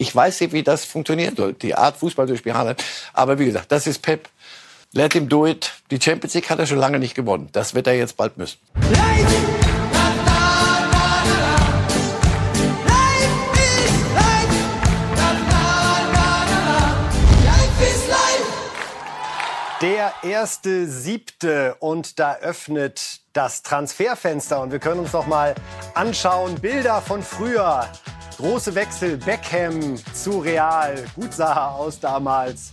Ich weiß nicht, wie das funktionieren soll, die Art Fußball zu spielen. Aber wie gesagt, das ist Pep. Let him do it. Die Champions League hat er schon lange nicht gewonnen. Das wird er jetzt bald müssen. Der erste siebte und da öffnet das Transferfenster und wir können uns noch mal anschauen Bilder von früher. Große Wechsel Beckham zu Real, gut sah er aus damals.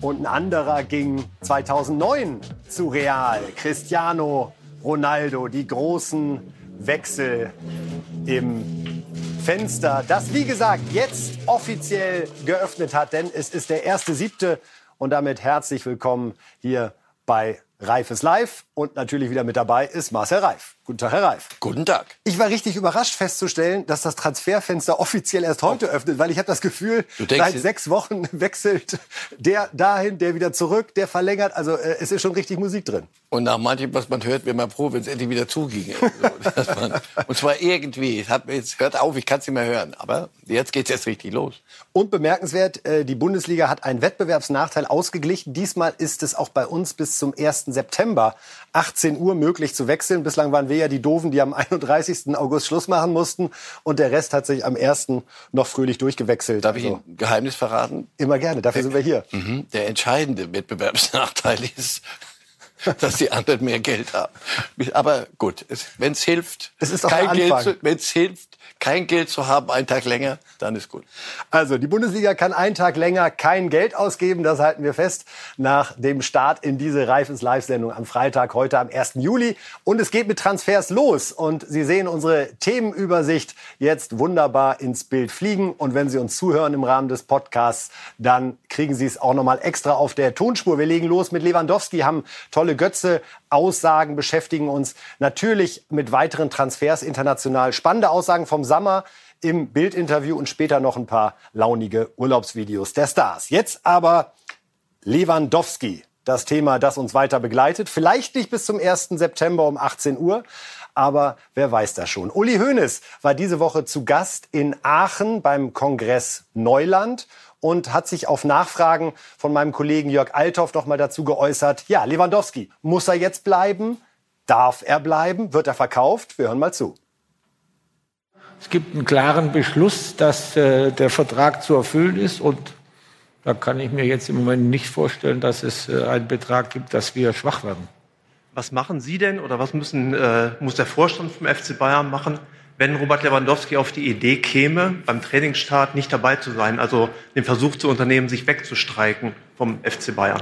Und ein anderer ging 2009 zu Real. Cristiano Ronaldo, die großen Wechsel im Fenster, das wie gesagt jetzt offiziell geöffnet hat, denn es ist der erste siebte und damit herzlich willkommen hier bei Reif ist live und natürlich wieder mit dabei ist Marcel Reif. Guten Tag, Herr Reif. Guten Tag. Ich war richtig überrascht festzustellen, dass das Transferfenster offiziell erst heute oh. öffnet, weil ich habe das Gefühl, seit sechs Wochen wechselt der dahin, der wieder zurück, der verlängert. Also äh, es ist schon richtig Musik drin. Und nach manchem, was man hört, wäre man froh, wenn es endlich wieder zuginge. man, und zwar irgendwie. Hat, jetzt hört auf, ich kann es nicht mehr hören. Aber jetzt geht es erst richtig los. Und bemerkenswert, äh, die Bundesliga hat einen Wettbewerbsnachteil ausgeglichen. Diesmal ist es auch bei uns bis zum 1. September 18 Uhr möglich zu wechseln. Bislang waren wir ja die Doofen, die am 31. August Schluss machen mussten. Und der Rest hat sich am 1. noch fröhlich durchgewechselt. Darf ich also, Ihnen ein Geheimnis verraten? Immer gerne, dafür sind wir hier. Mhm. Der entscheidende Wettbewerbsnachteil ist, dass die anderen mehr Geld haben. Aber gut, wenn es hilft, kein Geld, wenn es hilft, kein Geld zu haben, einen Tag länger, dann ist gut. Also die Bundesliga kann einen Tag länger kein Geld ausgeben, das halten wir fest, nach dem Start in diese Reifes Live-Sendung am Freitag, heute am 1. Juli. Und es geht mit Transfers los. Und Sie sehen unsere Themenübersicht jetzt wunderbar ins Bild fliegen. Und wenn Sie uns zuhören im Rahmen des Podcasts, dann kriegen Sie es auch nochmal extra auf der Tonspur. Wir legen los mit Lewandowski, haben tolle Götze, Aussagen beschäftigen uns natürlich mit weiteren Transfers international. Spannende Aussagen vom Sammer im Bildinterview und später noch ein paar launige Urlaubsvideos der Stars. Jetzt aber Lewandowski, das Thema, das uns weiter begleitet. Vielleicht nicht bis zum 1. September um 18 Uhr, aber wer weiß das schon. Uli Hoeneß war diese Woche zu Gast in Aachen beim Kongress Neuland und hat sich auf Nachfragen von meinem Kollegen Jörg Althoff noch mal dazu geäußert. Ja, Lewandowski, muss er jetzt bleiben? Darf er bleiben? Wird er verkauft? Wir hören mal zu. Es gibt einen klaren Beschluss, dass äh, der Vertrag zu erfüllen ist und da kann ich mir jetzt im Moment nicht vorstellen, dass es äh, einen Betrag gibt, dass wir schwach werden. Was machen Sie denn oder was müssen, äh, muss der Vorstand vom FC Bayern machen, wenn Robert Lewandowski auf die Idee käme, beim Trainingsstart nicht dabei zu sein, also den Versuch zu unternehmen, sich wegzustreiken vom FC Bayern?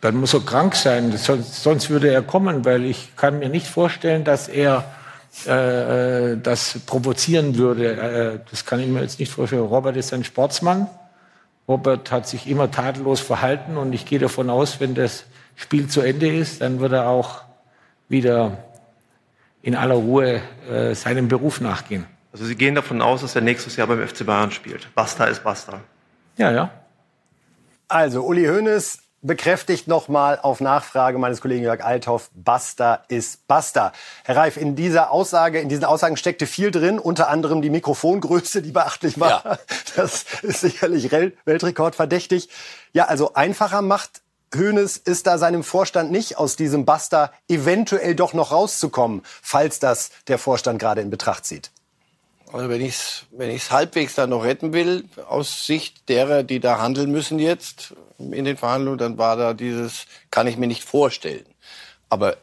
Dann muss er krank sein, sonst, würde er kommen, weil ich kann mir nicht vorstellen, dass er äh, das provozieren würde. Äh, das kann ich mir jetzt nicht vorstellen. Robert ist ein Sportsmann. Robert hat sich immer tadellos verhalten und ich gehe davon aus, wenn das Spiel zu Ende ist, dann wird er auch wieder in aller Ruhe äh, seinem Beruf nachgehen. Also Sie gehen davon aus, dass er nächstes Jahr beim FC Bayern spielt. Basta ist Basta. Ja, ja. Also Uli Hoeneß bekräftigt nochmal auf Nachfrage meines Kollegen Jörg Althoff, Basta ist Basta. Herr Reif, in dieser Aussage, in diesen Aussagen steckte viel drin, unter anderem die Mikrofongröße, die beachtlich war. Ja. Das ist sicherlich Weltrekordverdächtig. Ja, also einfacher macht Hoeneß ist da seinem Vorstand nicht aus diesem Buster eventuell doch noch rauszukommen, falls das der Vorstand gerade in Betracht zieht? Also wenn ich es wenn ich's halbwegs dann noch retten will, aus Sicht derer, die da handeln müssen jetzt in den Verhandlungen, dann war da dieses, kann ich mir nicht vorstellen. Aber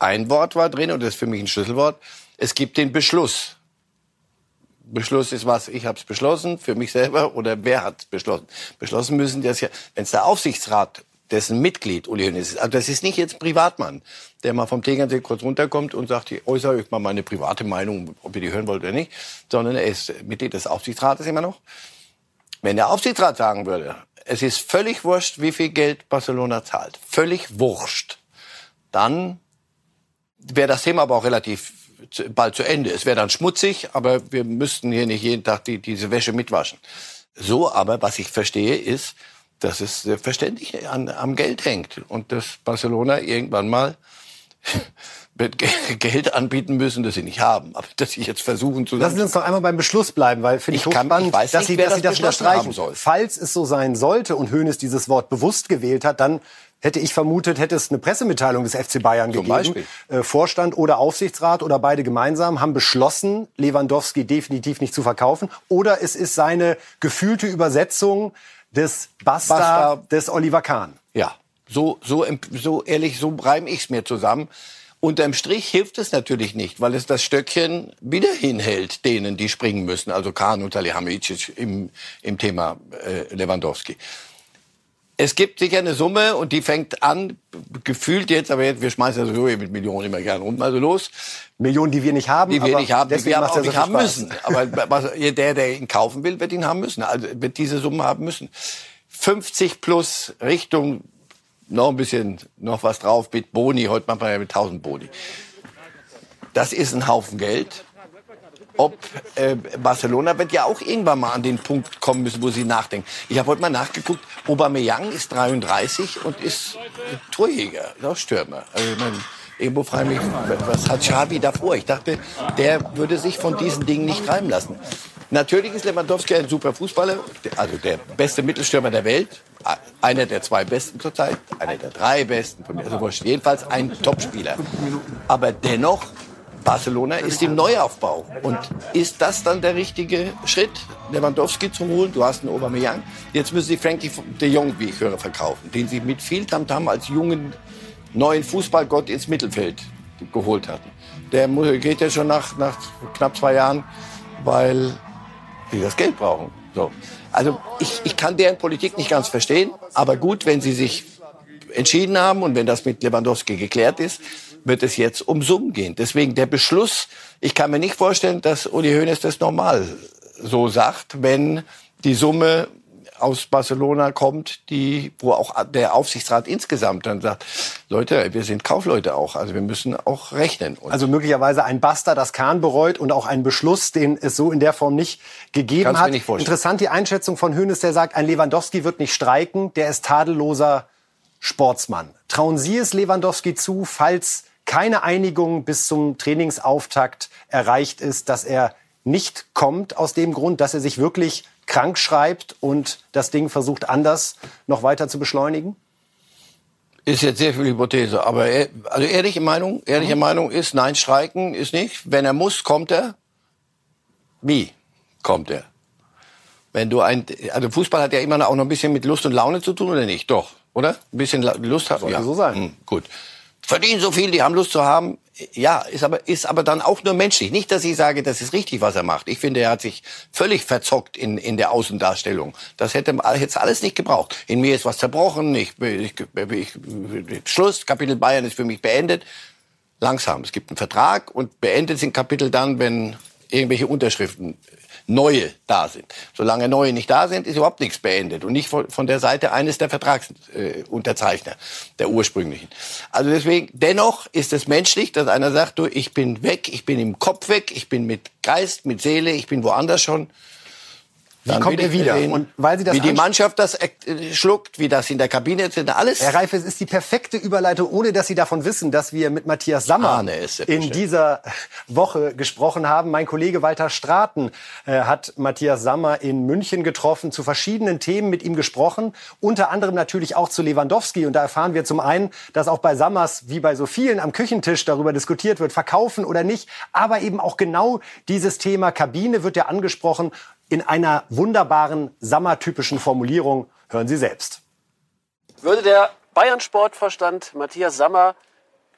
ein Wort war drin, und das ist für mich ein Schlüsselwort, es gibt den Beschluss. Beschluss ist was, ich habe es beschlossen, für mich selber, oder wer hat beschlossen? Beschlossen müssen das ja, wenn es der Aufsichtsrat dessen Mitglied Uli Hoeneß ist. Also das ist nicht jetzt Privatmann, der mal vom Tegernsee kurz runterkommt und sagt, ich äußere euch mal meine private Meinung, ob ihr die hören wollt oder nicht, sondern er ist Mitglied des Aufsichtsrates immer noch. Wenn der Aufsichtsrat sagen würde, es ist völlig wurscht, wie viel Geld Barcelona zahlt, völlig wurscht, dann wäre das Thema aber auch relativ bald zu Ende. Es wäre dann schmutzig, aber wir müssten hier nicht jeden Tag die, diese Wäsche mitwaschen. So aber, was ich verstehe, ist, dass es selbstverständlich an, am Geld hängt und dass Barcelona irgendwann mal Geld anbieten müssen, das sie nicht haben, aber dass sie jetzt versuchen zu. Lassen Sie uns noch einmal beim Beschluss bleiben, weil finde ich, ich hochspannend, dass, nicht, Sie, dass das das unterstreichen. Falls es so sein sollte und Hönes dieses Wort bewusst gewählt hat, dann hätte ich vermutet, hätte es eine Pressemitteilung des FC Bayern Zum gegeben. Äh, Vorstand oder Aufsichtsrat oder beide gemeinsam haben beschlossen, Lewandowski definitiv nicht zu verkaufen. Oder es ist seine gefühlte Übersetzung des Basta, Basta. des Oliver Kahn. Ja, so, so, so ehrlich, so reime ich es mir zusammen. Unterm Strich hilft es natürlich nicht, weil es das Stöckchen wieder hinhält, denen, die springen müssen. Also Kahn und Salihamidzic im, im Thema äh, Lewandowski. Es gibt sicher eine Summe und die fängt an, gefühlt jetzt, aber jetzt, wir schmeißen ja sowieso mit Millionen immer gerne rum, also los. Millionen, die wir nicht haben, die wir nicht haben, die wir aber auch nicht haben Spaß. müssen. Aber der, der ihn kaufen will, wird ihn haben müssen. Also wird diese Summe haben müssen. 50 plus Richtung noch ein bisschen, noch was drauf mit Boni. Heute macht man ja mit 1000 Boni. Das ist ein Haufen Geld. Ob äh, Barcelona wird ja auch irgendwann mal an den Punkt kommen müssen, wo sie nachdenken. Ich habe heute mal nachgeguckt. Aubameyang ist 33 und ist Torjäger, auch Stürmer. Also ich mein, irgendwo frage ich mich, was hat Xavi davor? Ich dachte, der würde sich von diesen Dingen nicht treiben lassen. Natürlich ist Lewandowski ein super Fußballer, also der beste Mittelstürmer der Welt, einer der zwei besten zurzeit, einer der drei besten, also jedenfalls ein Topspieler. Aber dennoch, Barcelona ist im Neuaufbau. Und ist das dann der richtige Schritt, Lewandowski zu holen? Du hast einen Aubameyang. Jetzt müssen sie Frankie de Jong, wie ich höre, verkaufen, den sie mit viel Tamtam als jungen neuen Fußballgott ins Mittelfeld geholt hatten. Der geht ja schon nach, nach knapp zwei Jahren, weil die das Geld brauchen. So. Also ich, ich kann deren Politik nicht ganz verstehen, aber gut, wenn sie sich entschieden haben und wenn das mit Lewandowski geklärt ist, wird es jetzt um Summen gehen. Deswegen der Beschluss, ich kann mir nicht vorstellen, dass Uli Hoeneß das normal so sagt, wenn die Summe aus Barcelona kommt, die, wo auch der Aufsichtsrat insgesamt dann sagt, Leute, wir sind Kaufleute auch, also wir müssen auch rechnen. Und also möglicherweise ein Buster, das Kahn bereut und auch ein Beschluss, den es so in der Form nicht gegeben Kannst hat. Interessant die Einschätzung von Hönes, der sagt, ein Lewandowski wird nicht streiken, der ist tadelloser Sportsmann. Trauen Sie es Lewandowski zu, falls keine Einigung bis zum Trainingsauftakt erreicht ist, dass er nicht kommt aus dem Grund, dass er sich wirklich krank schreibt und das Ding versucht anders noch weiter zu beschleunigen? Ist jetzt sehr viel Hypothese, aber er, also ehrliche Meinung, ehrliche mhm. Meinung ist, nein, streiken ist nicht. Wenn er muss, kommt er. Wie kommt er? Wenn du ein, also Fußball hat ja immer auch noch ein bisschen mit Lust und Laune zu tun, oder nicht? Doch, oder? Ein bisschen Lust hat. Sollte ja. so sein. Hm, gut. Verdienen so viel, die haben Lust zu haben ja, ist aber, ist aber dann auch nur menschlich. Nicht, dass ich sage, das ist richtig, was er macht. Ich finde, er hat sich völlig verzockt in, in der Außendarstellung. Das hätte, hätte alles nicht gebraucht. In mir ist was zerbrochen. Ich, ich, ich, Schluss. Kapitel Bayern ist für mich beendet. Langsam. Es gibt einen Vertrag und beendet sind Kapitel dann, wenn irgendwelche Unterschriften neue da sind. Solange neue nicht da sind, ist überhaupt nichts beendet und nicht von, der Seite eines der Vertragsunterzeichner, der ursprünglichen. Also deswegen, dennoch ist es menschlich, dass einer sagt, du, ich bin weg, ich bin im Kopf weg, ich bin mit Geist, mit Seele, ich bin woanders schon. Dann kommt er wieder. Sehen, und weil Sie das wie die Mannschaft das äh, schluckt, wie das in der Kabine ist, alles. Herr Reif, es ist die perfekte Überleitung, ohne dass Sie davon wissen, dass wir mit Matthias Sammer in dieser Woche gesprochen haben. Mein Kollege Walter Straten äh, hat Matthias Sammer in München getroffen, zu verschiedenen Themen mit ihm gesprochen, unter anderem natürlich auch zu Lewandowski. Und da erfahren wir zum einen, dass auch bei Sammers, wie bei so vielen am Küchentisch darüber diskutiert wird, verkaufen oder nicht, aber eben auch genau dieses Thema Kabine wird ja angesprochen in einer wunderbaren Sammer-typischen Formulierung. Hören Sie selbst. Würde der Bayern-Sportverstand Matthias Sammer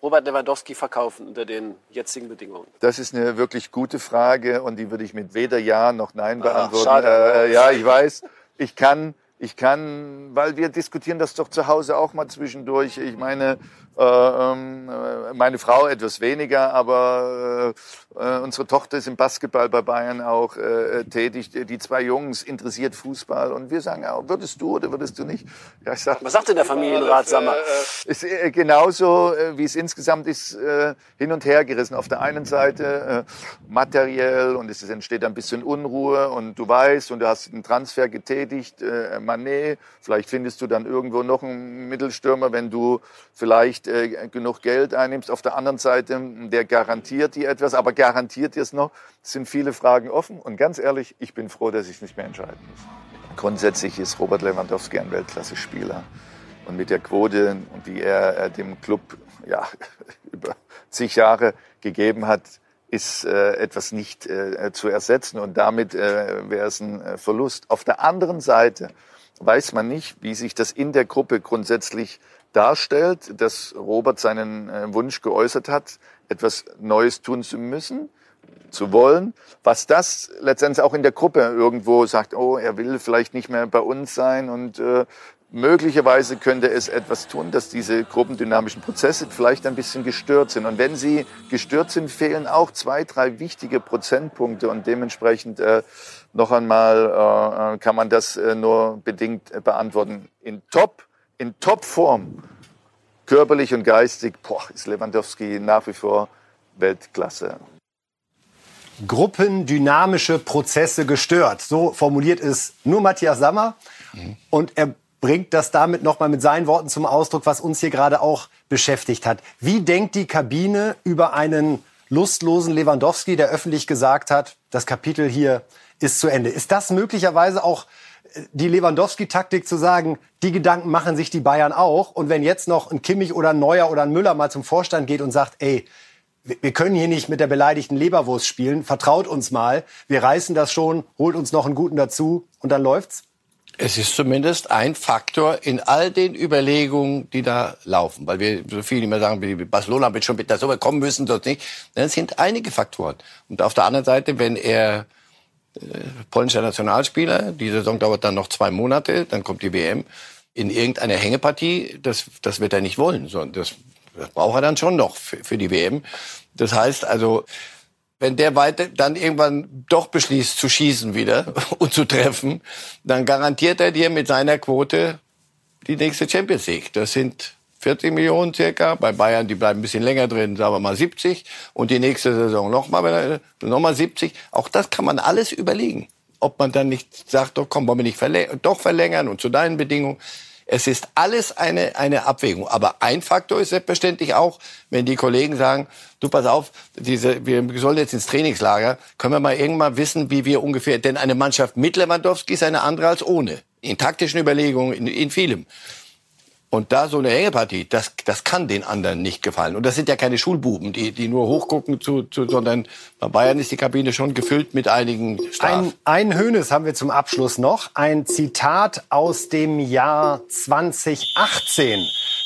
Robert Lewandowski verkaufen unter den jetzigen Bedingungen? Das ist eine wirklich gute Frage und die würde ich mit weder Ja noch Nein beantworten. Ach, schade. Äh, ja, ich weiß. Ich kann, ich kann, weil wir diskutieren das doch zu Hause auch mal zwischendurch. Ich meine, äh, ähm, äh, meine Frau etwas weniger, aber äh, unsere Tochter ist im Basketball bei Bayern auch äh, tätig. Die zwei Jungs interessiert Fußball und wir sagen, ja, würdest du oder würdest du nicht? Ja, ich sag, Was sagt denn der Familienrat, sag mal? Ist äh, genauso, äh, wie es insgesamt ist, äh, hin und her gerissen. Auf der einen Seite äh, materiell und es entsteht ein bisschen Unruhe und du weißt und du hast einen Transfer getätigt, äh, Manet, vielleicht findest du dann irgendwo noch einen Mittelstürmer, wenn du vielleicht äh, genug Geld einnimmst. Auf der anderen Seite, der garantiert dir etwas, aber garantiert dir es noch, sind viele Fragen offen. Und ganz ehrlich, ich bin froh, dass ich es nicht mehr entscheiden muss. Grundsätzlich ist Robert Lewandowski ein Weltklasse-Spieler. Und mit der Quote, die er dem Club ja, über zig Jahre gegeben hat, ist äh, etwas nicht äh, zu ersetzen und damit äh, wäre es ein äh, Verlust. Auf der anderen Seite weiß man nicht, wie sich das in der Gruppe grundsätzlich darstellt, dass Robert seinen äh, Wunsch geäußert hat, etwas Neues tun zu müssen, zu wollen. Was das letztendlich auch in der Gruppe irgendwo sagt, oh, er will vielleicht nicht mehr bei uns sein und äh, Möglicherweise könnte es etwas tun, dass diese gruppendynamischen Prozesse vielleicht ein bisschen gestört sind. Und wenn sie gestört sind, fehlen auch zwei, drei wichtige Prozentpunkte. Und dementsprechend äh, noch einmal äh, kann man das äh, nur bedingt äh, beantworten. In Top, in Topform, körperlich und geistig, boah, ist Lewandowski nach wie vor Weltklasse. Gruppendynamische Prozesse gestört. So formuliert es nur Matthias Sammer. Mhm. Und er bringt das damit nochmal mit seinen Worten zum Ausdruck, was uns hier gerade auch beschäftigt hat. Wie denkt die Kabine über einen lustlosen Lewandowski, der öffentlich gesagt hat, das Kapitel hier ist zu Ende? Ist das möglicherweise auch äh, die Lewandowski-Taktik zu sagen, die Gedanken machen sich die Bayern auch. Und wenn jetzt noch ein Kimmich oder ein Neuer oder ein Müller mal zum Vorstand geht und sagt, ey, wir können hier nicht mit der beleidigten Leberwurst spielen, vertraut uns mal, wir reißen das schon, holt uns noch einen guten dazu und dann läuft's? Es ist zumindest ein Faktor in all den Überlegungen, die da laufen, weil wir so viel immer sagen, Barcelona wird schon mit der Summe kommen müssen, sonst nicht. Es sind einige Faktoren. Und auf der anderen Seite, wenn er polnischer Nationalspieler, die Saison dauert dann noch zwei Monate, dann kommt die WM, in irgendeiner Hängepartie, das, das wird er nicht wollen, sondern das, das braucht er dann schon noch für, für die WM. Das heißt also, wenn der weiter dann irgendwann doch beschließt zu schießen wieder und zu treffen, dann garantiert er dir mit seiner Quote die nächste Champions League. Das sind 40 Millionen circa. Bei Bayern, die bleiben ein bisschen länger drin, sagen wir mal 70. Und die nächste Saison nochmal noch mal 70. Auch das kann man alles überlegen. Ob man dann nicht sagt, doch komm, wollen wir nicht verlängern, doch verlängern und zu deinen Bedingungen. Es ist alles eine, eine Abwägung. Aber ein Faktor ist selbstverständlich auch, wenn die Kollegen sagen, du pass auf, diese, wir sollen jetzt ins Trainingslager, können wir mal irgendwann wissen, wie wir ungefähr, denn eine Mannschaft mit Lewandowski ist eine andere als ohne. In taktischen Überlegungen, in, in vielem. Und da so eine Hängepartie, das, das kann den anderen nicht gefallen. Und das sind ja keine Schulbuben, die, die nur hochgucken, zu, zu, sondern bei Bayern ist die Kabine schon gefüllt mit einigen Stars. Ein, ein Hönes haben wir zum Abschluss noch. Ein Zitat aus dem Jahr 2018.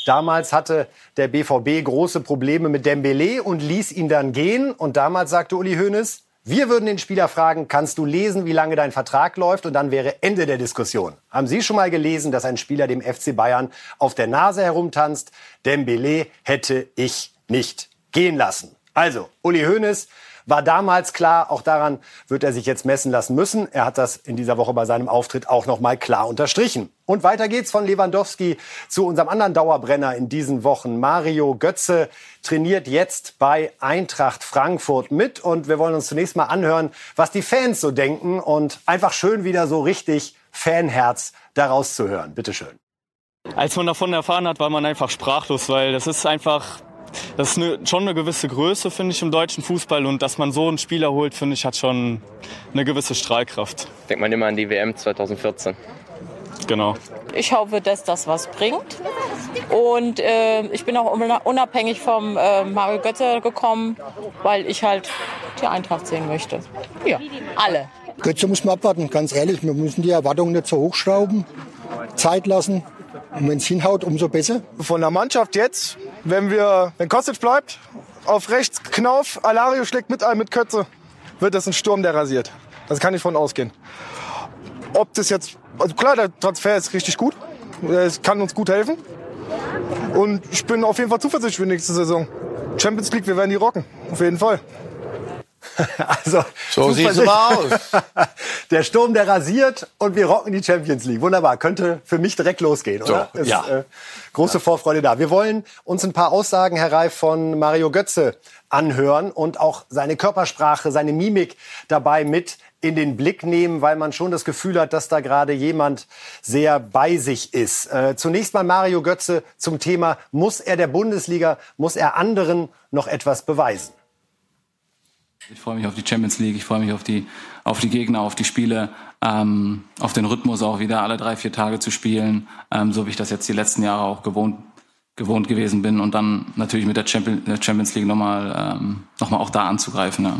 Damals hatte der BVB große Probleme mit Dembele und ließ ihn dann gehen. Und damals sagte Uli Hoeneß, wir würden den Spieler fragen, kannst du lesen, wie lange dein Vertrag läuft? Und dann wäre Ende der Diskussion. Haben Sie schon mal gelesen, dass ein Spieler dem FC Bayern auf der Nase herumtanzt? Dembele hätte ich nicht gehen lassen. Also, Uli Hoeneß war damals klar, auch daran wird er sich jetzt messen lassen müssen. Er hat das in dieser Woche bei seinem Auftritt auch noch mal klar unterstrichen. Und weiter geht's von Lewandowski zu unserem anderen Dauerbrenner in diesen Wochen. Mario Götze trainiert jetzt bei Eintracht Frankfurt mit und wir wollen uns zunächst mal anhören, was die Fans so denken und einfach schön wieder so richtig Fanherz daraus zu hören. Bitte schön. Als man davon erfahren hat, war man einfach sprachlos, weil das ist einfach das ist eine, schon eine gewisse Größe, finde ich, im deutschen Fußball. Und dass man so einen Spieler holt, finde ich, hat schon eine gewisse Strahlkraft. Denkt man immer an die WM 2014. Genau. Ich hoffe, dass das was bringt. Und äh, ich bin auch unabhängig vom äh, Mario Götze gekommen, weil ich halt die Eintracht sehen möchte. Ja, alle. Götze muss man abwarten, ganz ehrlich. Wir müssen die Erwartungen nicht so hochschrauben. Zeit lassen. Und wenn es hinhaut, umso besser. Von der Mannschaft jetzt, wenn wir, wenn Kostic bleibt, auf rechts Knauf, Alario schlägt mit ein mit Kötze, wird das ein Sturm, der rasiert. Das kann ich von ausgehen. Ob das jetzt, also klar, der Transfer ist richtig gut. Es kann uns gut helfen. Und ich bin auf jeden Fall zuversichtlich für die nächste Saison. Champions League, wir werden die rocken. Auf jeden Fall. Also, so sieht es mal aus. der Sturm, der rasiert und wir rocken die Champions League. Wunderbar. Könnte für mich direkt losgehen, oder? So, ja. äh, große ja. Vorfreude da. Wir wollen uns ein paar Aussagen, Herr Reif, von Mario Götze anhören und auch seine Körpersprache, seine Mimik dabei mit in den Blick nehmen, weil man schon das Gefühl hat, dass da gerade jemand sehr bei sich ist. Äh, zunächst mal Mario Götze zum Thema, muss er der Bundesliga, muss er anderen noch etwas beweisen? Ich freue mich auf die Champions League, ich freue mich auf die, auf die Gegner, auf die Spiele, ähm, auf den Rhythmus auch wieder alle drei, vier Tage zu spielen, ähm, so wie ich das jetzt die letzten Jahre auch gewohnt, gewohnt gewesen bin und dann natürlich mit der Champions League nochmal ähm, noch auch da anzugreifen. Ja.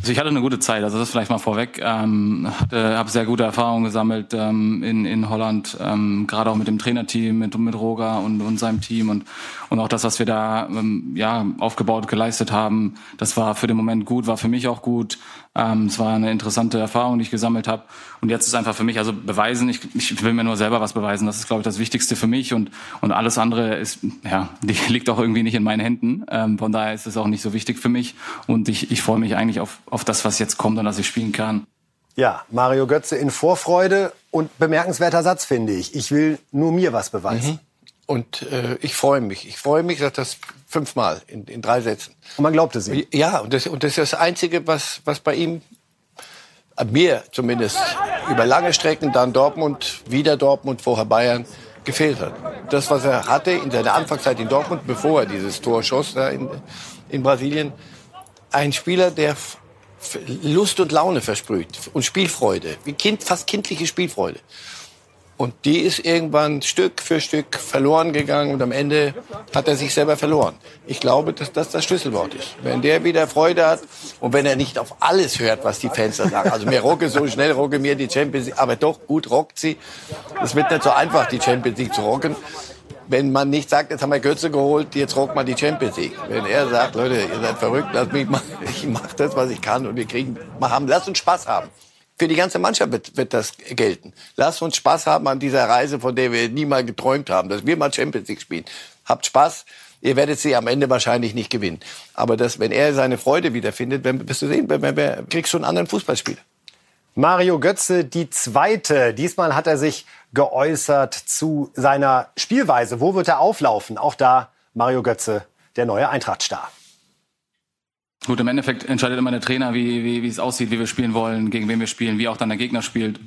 Also ich hatte eine gute Zeit, also das vielleicht mal vorweg. Ähm, habe sehr gute Erfahrungen gesammelt ähm, in, in Holland, ähm, gerade auch mit dem Trainerteam, mit, mit Roger und, und seinem Team und, und auch das, was wir da ähm, ja, aufgebaut, geleistet haben, das war für den Moment gut, war für mich auch gut. Ähm, es war eine interessante Erfahrung, die ich gesammelt habe. Und jetzt ist einfach für mich, also beweisen, ich, ich will mir nur selber was beweisen. Das ist, glaube ich, das Wichtigste für mich. Und, und alles andere ist, ja, die liegt auch irgendwie nicht in meinen Händen. Ähm, von daher ist es auch nicht so wichtig für mich. Und ich, ich freue mich eigentlich auf, auf das, was jetzt kommt und dass ich spielen kann. Ja, Mario Götze in Vorfreude und bemerkenswerter Satz, finde ich. Ich will nur mir was beweisen. Mhm. Und äh, ich freue mich. Ich freue mich, dass das fünfmal in, in drei Sätzen. Und man glaubt es ihm. Ja, und das, und das ist das Einzige, was, was bei ihm, mir zumindest, über lange Strecken, dann Dortmund, wieder Dortmund, vorher Bayern, gefehlt hat. Das, was er hatte in seiner Anfangszeit in Dortmund, bevor er dieses Tor schoss da in, in Brasilien, ein Spieler, der Lust und Laune versprüht und Spielfreude, wie kind, fast kindliche Spielfreude. Und die ist irgendwann Stück für Stück verloren gegangen und am Ende hat er sich selber verloren. Ich glaube, dass das das Schlüsselwort ist. Wenn der wieder Freude hat und wenn er nicht auf alles hört, was die Fans da sagen. Also mir rocke so schnell, rocke mir die Champions League, aber doch gut rockt sie. Es wird nicht so einfach, die Champions League zu rocken. Wenn man nicht sagt, jetzt haben wir Götze geholt, jetzt rockt man die Champions League. Wenn er sagt, Leute, ihr seid verrückt, lasst mich mal, ich mache das, was ich kann und wir kriegen, wir haben, uns Spaß haben. Für die ganze Mannschaft wird, wird das gelten. Lasst uns Spaß haben an dieser Reise, von der wir nie mal geträumt haben, dass wir mal Champions League spielen. Habt Spaß. Ihr werdet sie am Ende wahrscheinlich nicht gewinnen. Aber das, wenn er seine Freude wiederfindet, wenn, wirst du sehen, wenn, wenn, wenn, kriegst du einen anderen Fußballspieler. Mario Götze, die zweite. Diesmal hat er sich geäußert zu seiner Spielweise. Wo wird er auflaufen? Auch da Mario Götze, der neue Eintrachtstar. Gut, im Endeffekt entscheidet immer der Trainer, wie, wie, wie es aussieht, wie wir spielen wollen, gegen wen wir spielen, wie auch dann der Gegner spielt.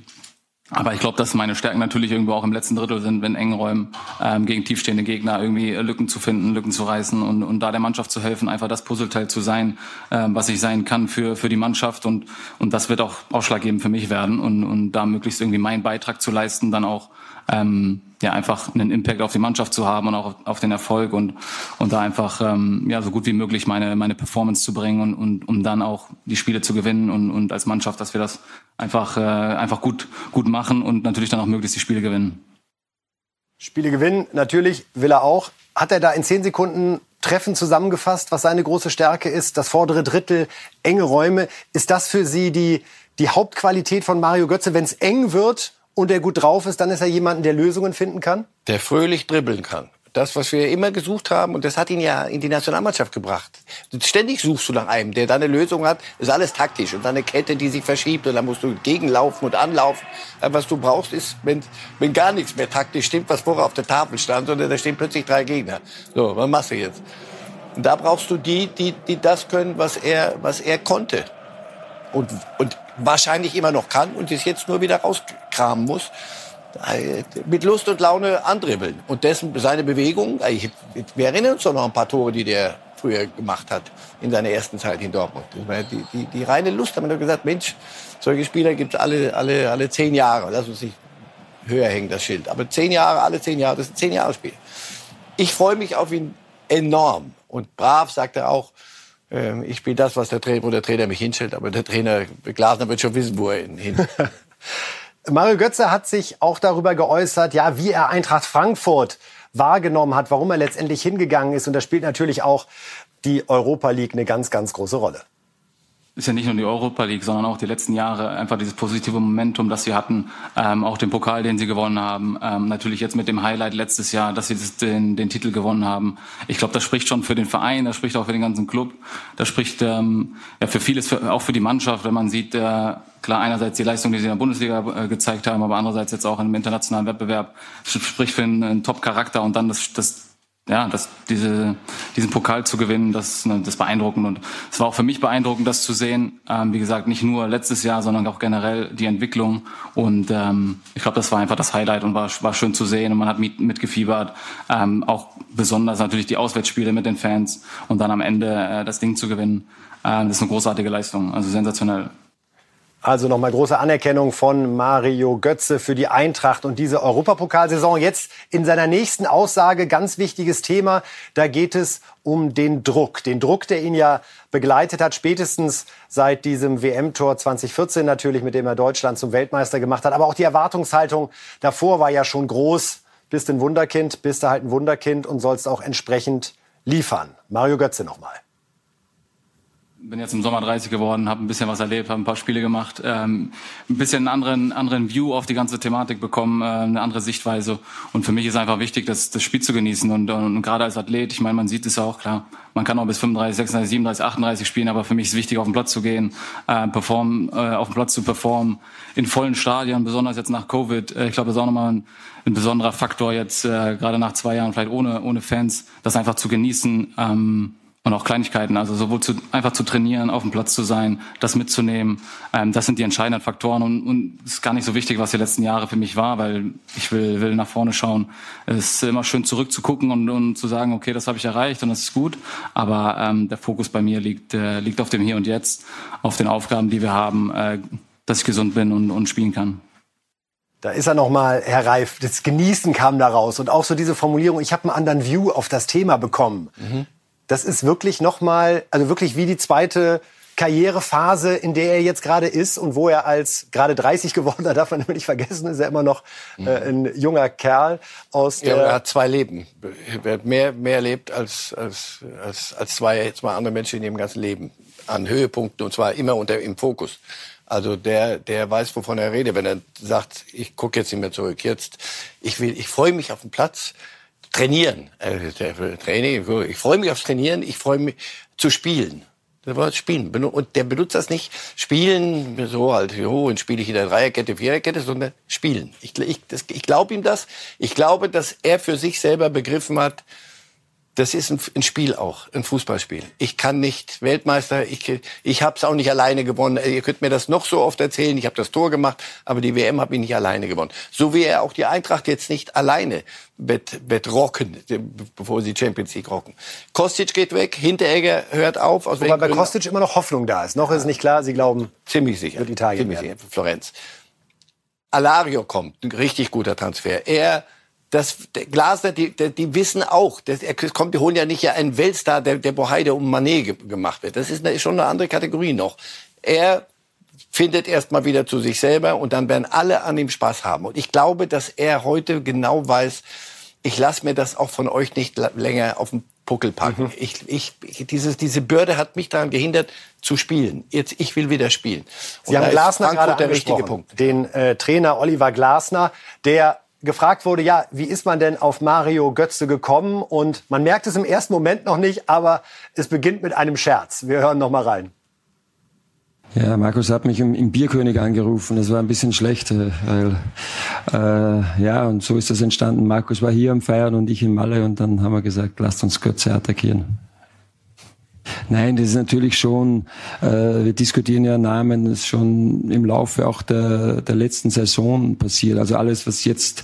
Aber ich glaube, dass meine Stärken natürlich irgendwo auch im letzten Drittel sind, wenn engen Räumen ähm, gegen tiefstehende Gegner irgendwie Lücken zu finden, Lücken zu reißen und, und da der Mannschaft zu helfen, einfach das Puzzleteil zu sein, äh, was ich sein kann für, für die Mannschaft. Und, und das wird auch ausschlaggebend für mich werden und, und da möglichst irgendwie meinen Beitrag zu leisten, dann auch ähm, ja einfach einen Impact auf die Mannschaft zu haben und auch auf den Erfolg und und da einfach ähm, ja so gut wie möglich meine meine Performance zu bringen und, und um dann auch die Spiele zu gewinnen und, und als Mannschaft, dass wir das einfach äh, einfach gut gut machen und natürlich dann auch möglichst die Spiele gewinnen. Spiele gewinnen, natürlich will er auch. Hat er da in zehn Sekunden Treffen zusammengefasst, was seine große Stärke ist? Das vordere Drittel, enge Räume. Ist das für Sie die, die Hauptqualität von Mario Götze, wenn es eng wird und der gut drauf ist, dann ist er jemand, der Lösungen finden kann? Der fröhlich dribbeln kann. Das, was wir immer gesucht haben, und das hat ihn ja in die Nationalmannschaft gebracht. Ständig suchst du nach einem, der da eine Lösung hat. Ist alles taktisch. Und dann eine Kette, die sich verschiebt. Und dann musst du gegenlaufen und anlaufen. Was du brauchst, ist, wenn, wenn gar nichts mehr taktisch stimmt, was vorher auf der Tafel stand, sondern da stehen plötzlich drei Gegner. So, was machst du jetzt? Und da brauchst du die, die, die das können, was er, was er konnte. Und, und wahrscheinlich immer noch kann und es jetzt nur wieder rauskramen muss. Mit Lust und Laune andribbeln. Und dessen, seine Bewegung, wir erinnern uns doch noch ein paar Tore, die der früher gemacht hat, in seiner ersten Zeit in Dortmund. Die, die, die reine Lust, haben wir gesagt, Mensch, solche Spieler gibt es alle, alle, alle zehn Jahre. Lass uns nicht höher hängen, das Schild. Aber zehn Jahre, alle zehn Jahre, das ist ein zehn Jahre Spiel. Ich freue mich auf ihn enorm. Und brav sagt er auch, ähm, ich spiele das, was der Trainer, wo der Trainer mich hinstellt, aber der Trainer Glasner wird schon wissen, wo er ihn hin. Mario Götze hat sich auch darüber geäußert, ja, wie er Eintracht Frankfurt wahrgenommen hat, warum er letztendlich hingegangen ist. Und da spielt natürlich auch die Europa League eine ganz, ganz große Rolle ist ja nicht nur die Europa League, sondern auch die letzten Jahre einfach dieses positive Momentum, das sie hatten, ähm, auch den Pokal, den sie gewonnen haben, ähm, natürlich jetzt mit dem Highlight letztes Jahr, dass sie den, den Titel gewonnen haben. Ich glaube, das spricht schon für den Verein, das spricht auch für den ganzen Club, das spricht ähm, ja für vieles, für, auch für die Mannschaft, wenn man sieht, äh, klar einerseits die Leistung, die sie in der Bundesliga äh, gezeigt haben, aber andererseits jetzt auch im internationalen Wettbewerb, spricht für einen, einen Top-Charakter und dann das, das ja, das, diese, diesen Pokal zu gewinnen, das, das ist beeindruckend. Und es war auch für mich beeindruckend, das zu sehen. Ähm, wie gesagt, nicht nur letztes Jahr, sondern auch generell die Entwicklung. Und ähm, ich glaube, das war einfach das Highlight und war, war schön zu sehen. Und man hat mit, mitgefiebert. Ähm, auch besonders natürlich die Auswärtsspiele mit den Fans und dann am Ende äh, das Ding zu gewinnen. Äh, das ist eine großartige Leistung, also sensationell. Also nochmal große Anerkennung von Mario Götze für die Eintracht und diese Europapokalsaison. Jetzt in seiner nächsten Aussage ganz wichtiges Thema. Da geht es um den Druck. Den Druck, der ihn ja begleitet hat, spätestens seit diesem WM-Tor 2014 natürlich, mit dem er Deutschland zum Weltmeister gemacht hat. Aber auch die Erwartungshaltung davor war ja schon groß. Bist ein Wunderkind, bist du halt ein Wunderkind und sollst auch entsprechend liefern. Mario Götze nochmal bin jetzt im Sommer 30 geworden, habe ein bisschen was erlebt, habe ein paar Spiele gemacht, ähm, ein bisschen einen anderen, anderen View auf die ganze Thematik bekommen, äh, eine andere Sichtweise. Und für mich ist einfach wichtig, das, das Spiel zu genießen. Und, und, und gerade als Athlet, ich meine, man sieht es auch, klar, man kann auch bis 35, 36, 37, 38 spielen, aber für mich ist wichtig, auf den Platz zu gehen, äh, performen, äh, auf dem Platz zu performen, in vollen Stadien, besonders jetzt nach Covid. Äh, ich glaube, das ist auch nochmal ein, ein besonderer Faktor jetzt, äh, gerade nach zwei Jahren, vielleicht ohne, ohne Fans, das einfach zu genießen. Ähm, und auch Kleinigkeiten, also sowohl zu, einfach zu trainieren, auf dem Platz zu sein, das mitzunehmen, ähm, das sind die entscheidenden Faktoren und, und ist gar nicht so wichtig, was die letzten Jahre für mich war, weil ich will, will nach vorne schauen. Es ist immer schön zurückzugucken und, und zu sagen, okay, das habe ich erreicht und das ist gut, aber ähm, der Fokus bei mir liegt, äh, liegt auf dem Hier und Jetzt, auf den Aufgaben, die wir haben, äh, dass ich gesund bin und, und spielen kann. Da ist er nochmal, Herr Reif, das Genießen kam da raus und auch so diese Formulierung, ich habe einen anderen View auf das Thema bekommen. Mhm das ist wirklich nochmal, also wirklich wie die zweite Karrierephase, in der er jetzt gerade ist und wo er als gerade 30 geworden, da darf man nicht vergessen, ist er immer noch äh, ein junger Kerl aus der. Ja, er hat zwei Leben. Er hat mehr, mehr lebt als, als, als, als zwei, zwei andere Menschen in ihrem ganzen Leben. An Höhepunkten und zwar immer unter, im Fokus. Also der, der weiß, wovon er redet, wenn er sagt, ich gucke jetzt nicht mehr zurück. Jetzt, ich will, ich freue mich auf den Platz trainieren. Äh, Training, ich freue mich aufs Trainieren, ich freue mich zu spielen. Das war Spielen. Und der benutzt das nicht, spielen, so halt, jo, und spiele ich in der Dreierkette, Viererkette, sondern spielen. Ich, ich, ich glaube ihm das. Ich glaube, dass er für sich selber begriffen hat, das ist ein, Spiel auch, ein Fußballspiel. Ich kann nicht Weltmeister, ich, ich habe es auch nicht alleine gewonnen. Ihr könnt mir das noch so oft erzählen, ich habe das Tor gemacht, aber die WM habe ich nicht alleine gewonnen. So wie er auch die Eintracht jetzt nicht alleine wird, wird rocken, bevor sie Champions League rocken. Kostic geht weg, Hinteregger hört auf. Aus Wobei bei Kostic immer noch Hoffnung da ist. Noch ist nicht klar, Sie glauben, ziemlich sicher, wird Italien ziemlich sicher, Florenz. Alario kommt, ein richtig guter Transfer. Er das Glasner, die, die, wissen auch, dass er kommt, die holen ja nicht ja einen Weltstar, der, der Boheide um Manet ge gemacht wird. Das ist, eine, schon eine andere Kategorie noch. Er findet erst mal wieder zu sich selber und dann werden alle an ihm Spaß haben. Und ich glaube, dass er heute genau weiß, ich lasse mir das auch von euch nicht länger auf den Puckel packen. Mhm. Ich, ich, dieses, diese Bürde hat mich daran gehindert, zu spielen. Jetzt, ich will wieder spielen. Und Sie haben Glasner gerade der richtige Punkt. Den äh, Trainer Oliver Glasner, der gefragt wurde, ja, wie ist man denn auf Mario Götze gekommen? Und man merkt es im ersten Moment noch nicht, aber es beginnt mit einem Scherz. Wir hören noch mal rein. Ja, Markus hat mich im, Bierkönig angerufen. Das war ein bisschen schlecht, äh, weil äh, ja und so ist das entstanden. Markus war hier am Feiern und ich in Malle und dann haben wir gesagt, lasst uns Götze attackieren. Nein, das ist natürlich schon, äh, wir diskutieren ja Namen, das ist schon im Laufe auch der, der letzten Saison passiert. Also alles, was jetzt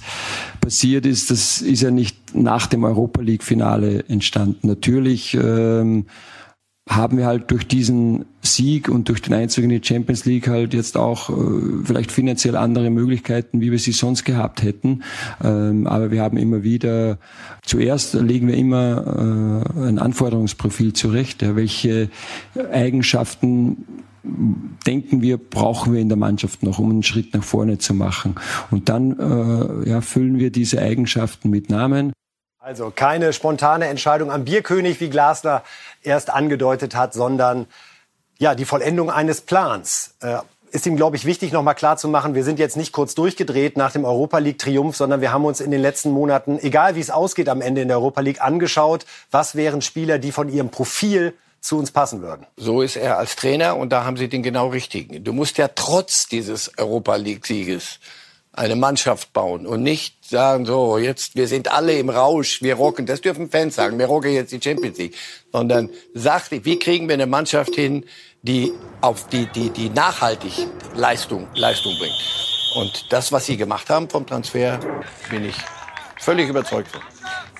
passiert ist, das ist ja nicht nach dem Europa League-Finale entstanden. Natürlich ähm, haben wir halt durch diesen Sieg und durch den Einzug in die Champions League halt jetzt auch äh, vielleicht finanziell andere Möglichkeiten, wie wir sie sonst gehabt hätten. Ähm, aber wir haben immer wieder, zuerst legen wir immer äh, ein Anforderungsprofil zurecht, ja, welche Eigenschaften denken wir, brauchen wir in der Mannschaft noch, um einen Schritt nach vorne zu machen. Und dann äh, ja, füllen wir diese Eigenschaften mit Namen. Also keine spontane Entscheidung am Bierkönig, wie Glasner erst angedeutet hat, sondern ja, die Vollendung eines Plans. Äh, ist ihm, glaube ich, wichtig, noch mal klar zu machen, wir sind jetzt nicht kurz durchgedreht nach dem Europa League-Triumph, sondern wir haben uns in den letzten Monaten, egal wie es ausgeht am Ende in der Europa League, angeschaut, was wären Spieler, die von ihrem Profil zu uns passen würden. So ist er als Trainer und da haben sie den genau richtigen. Du musst ja trotz dieses Europa League-Sieges eine Mannschaft bauen und nicht sagen, so, jetzt, wir sind alle im Rausch, wir rocken, das dürfen Fans sagen, wir rocken jetzt die Champions League, sondern sagt, wie kriegen wir eine Mannschaft hin, die auf die, die, die nachhaltig Leistung, Leistung bringt. Und das, was sie gemacht haben vom Transfer, bin ich völlig überzeugt von.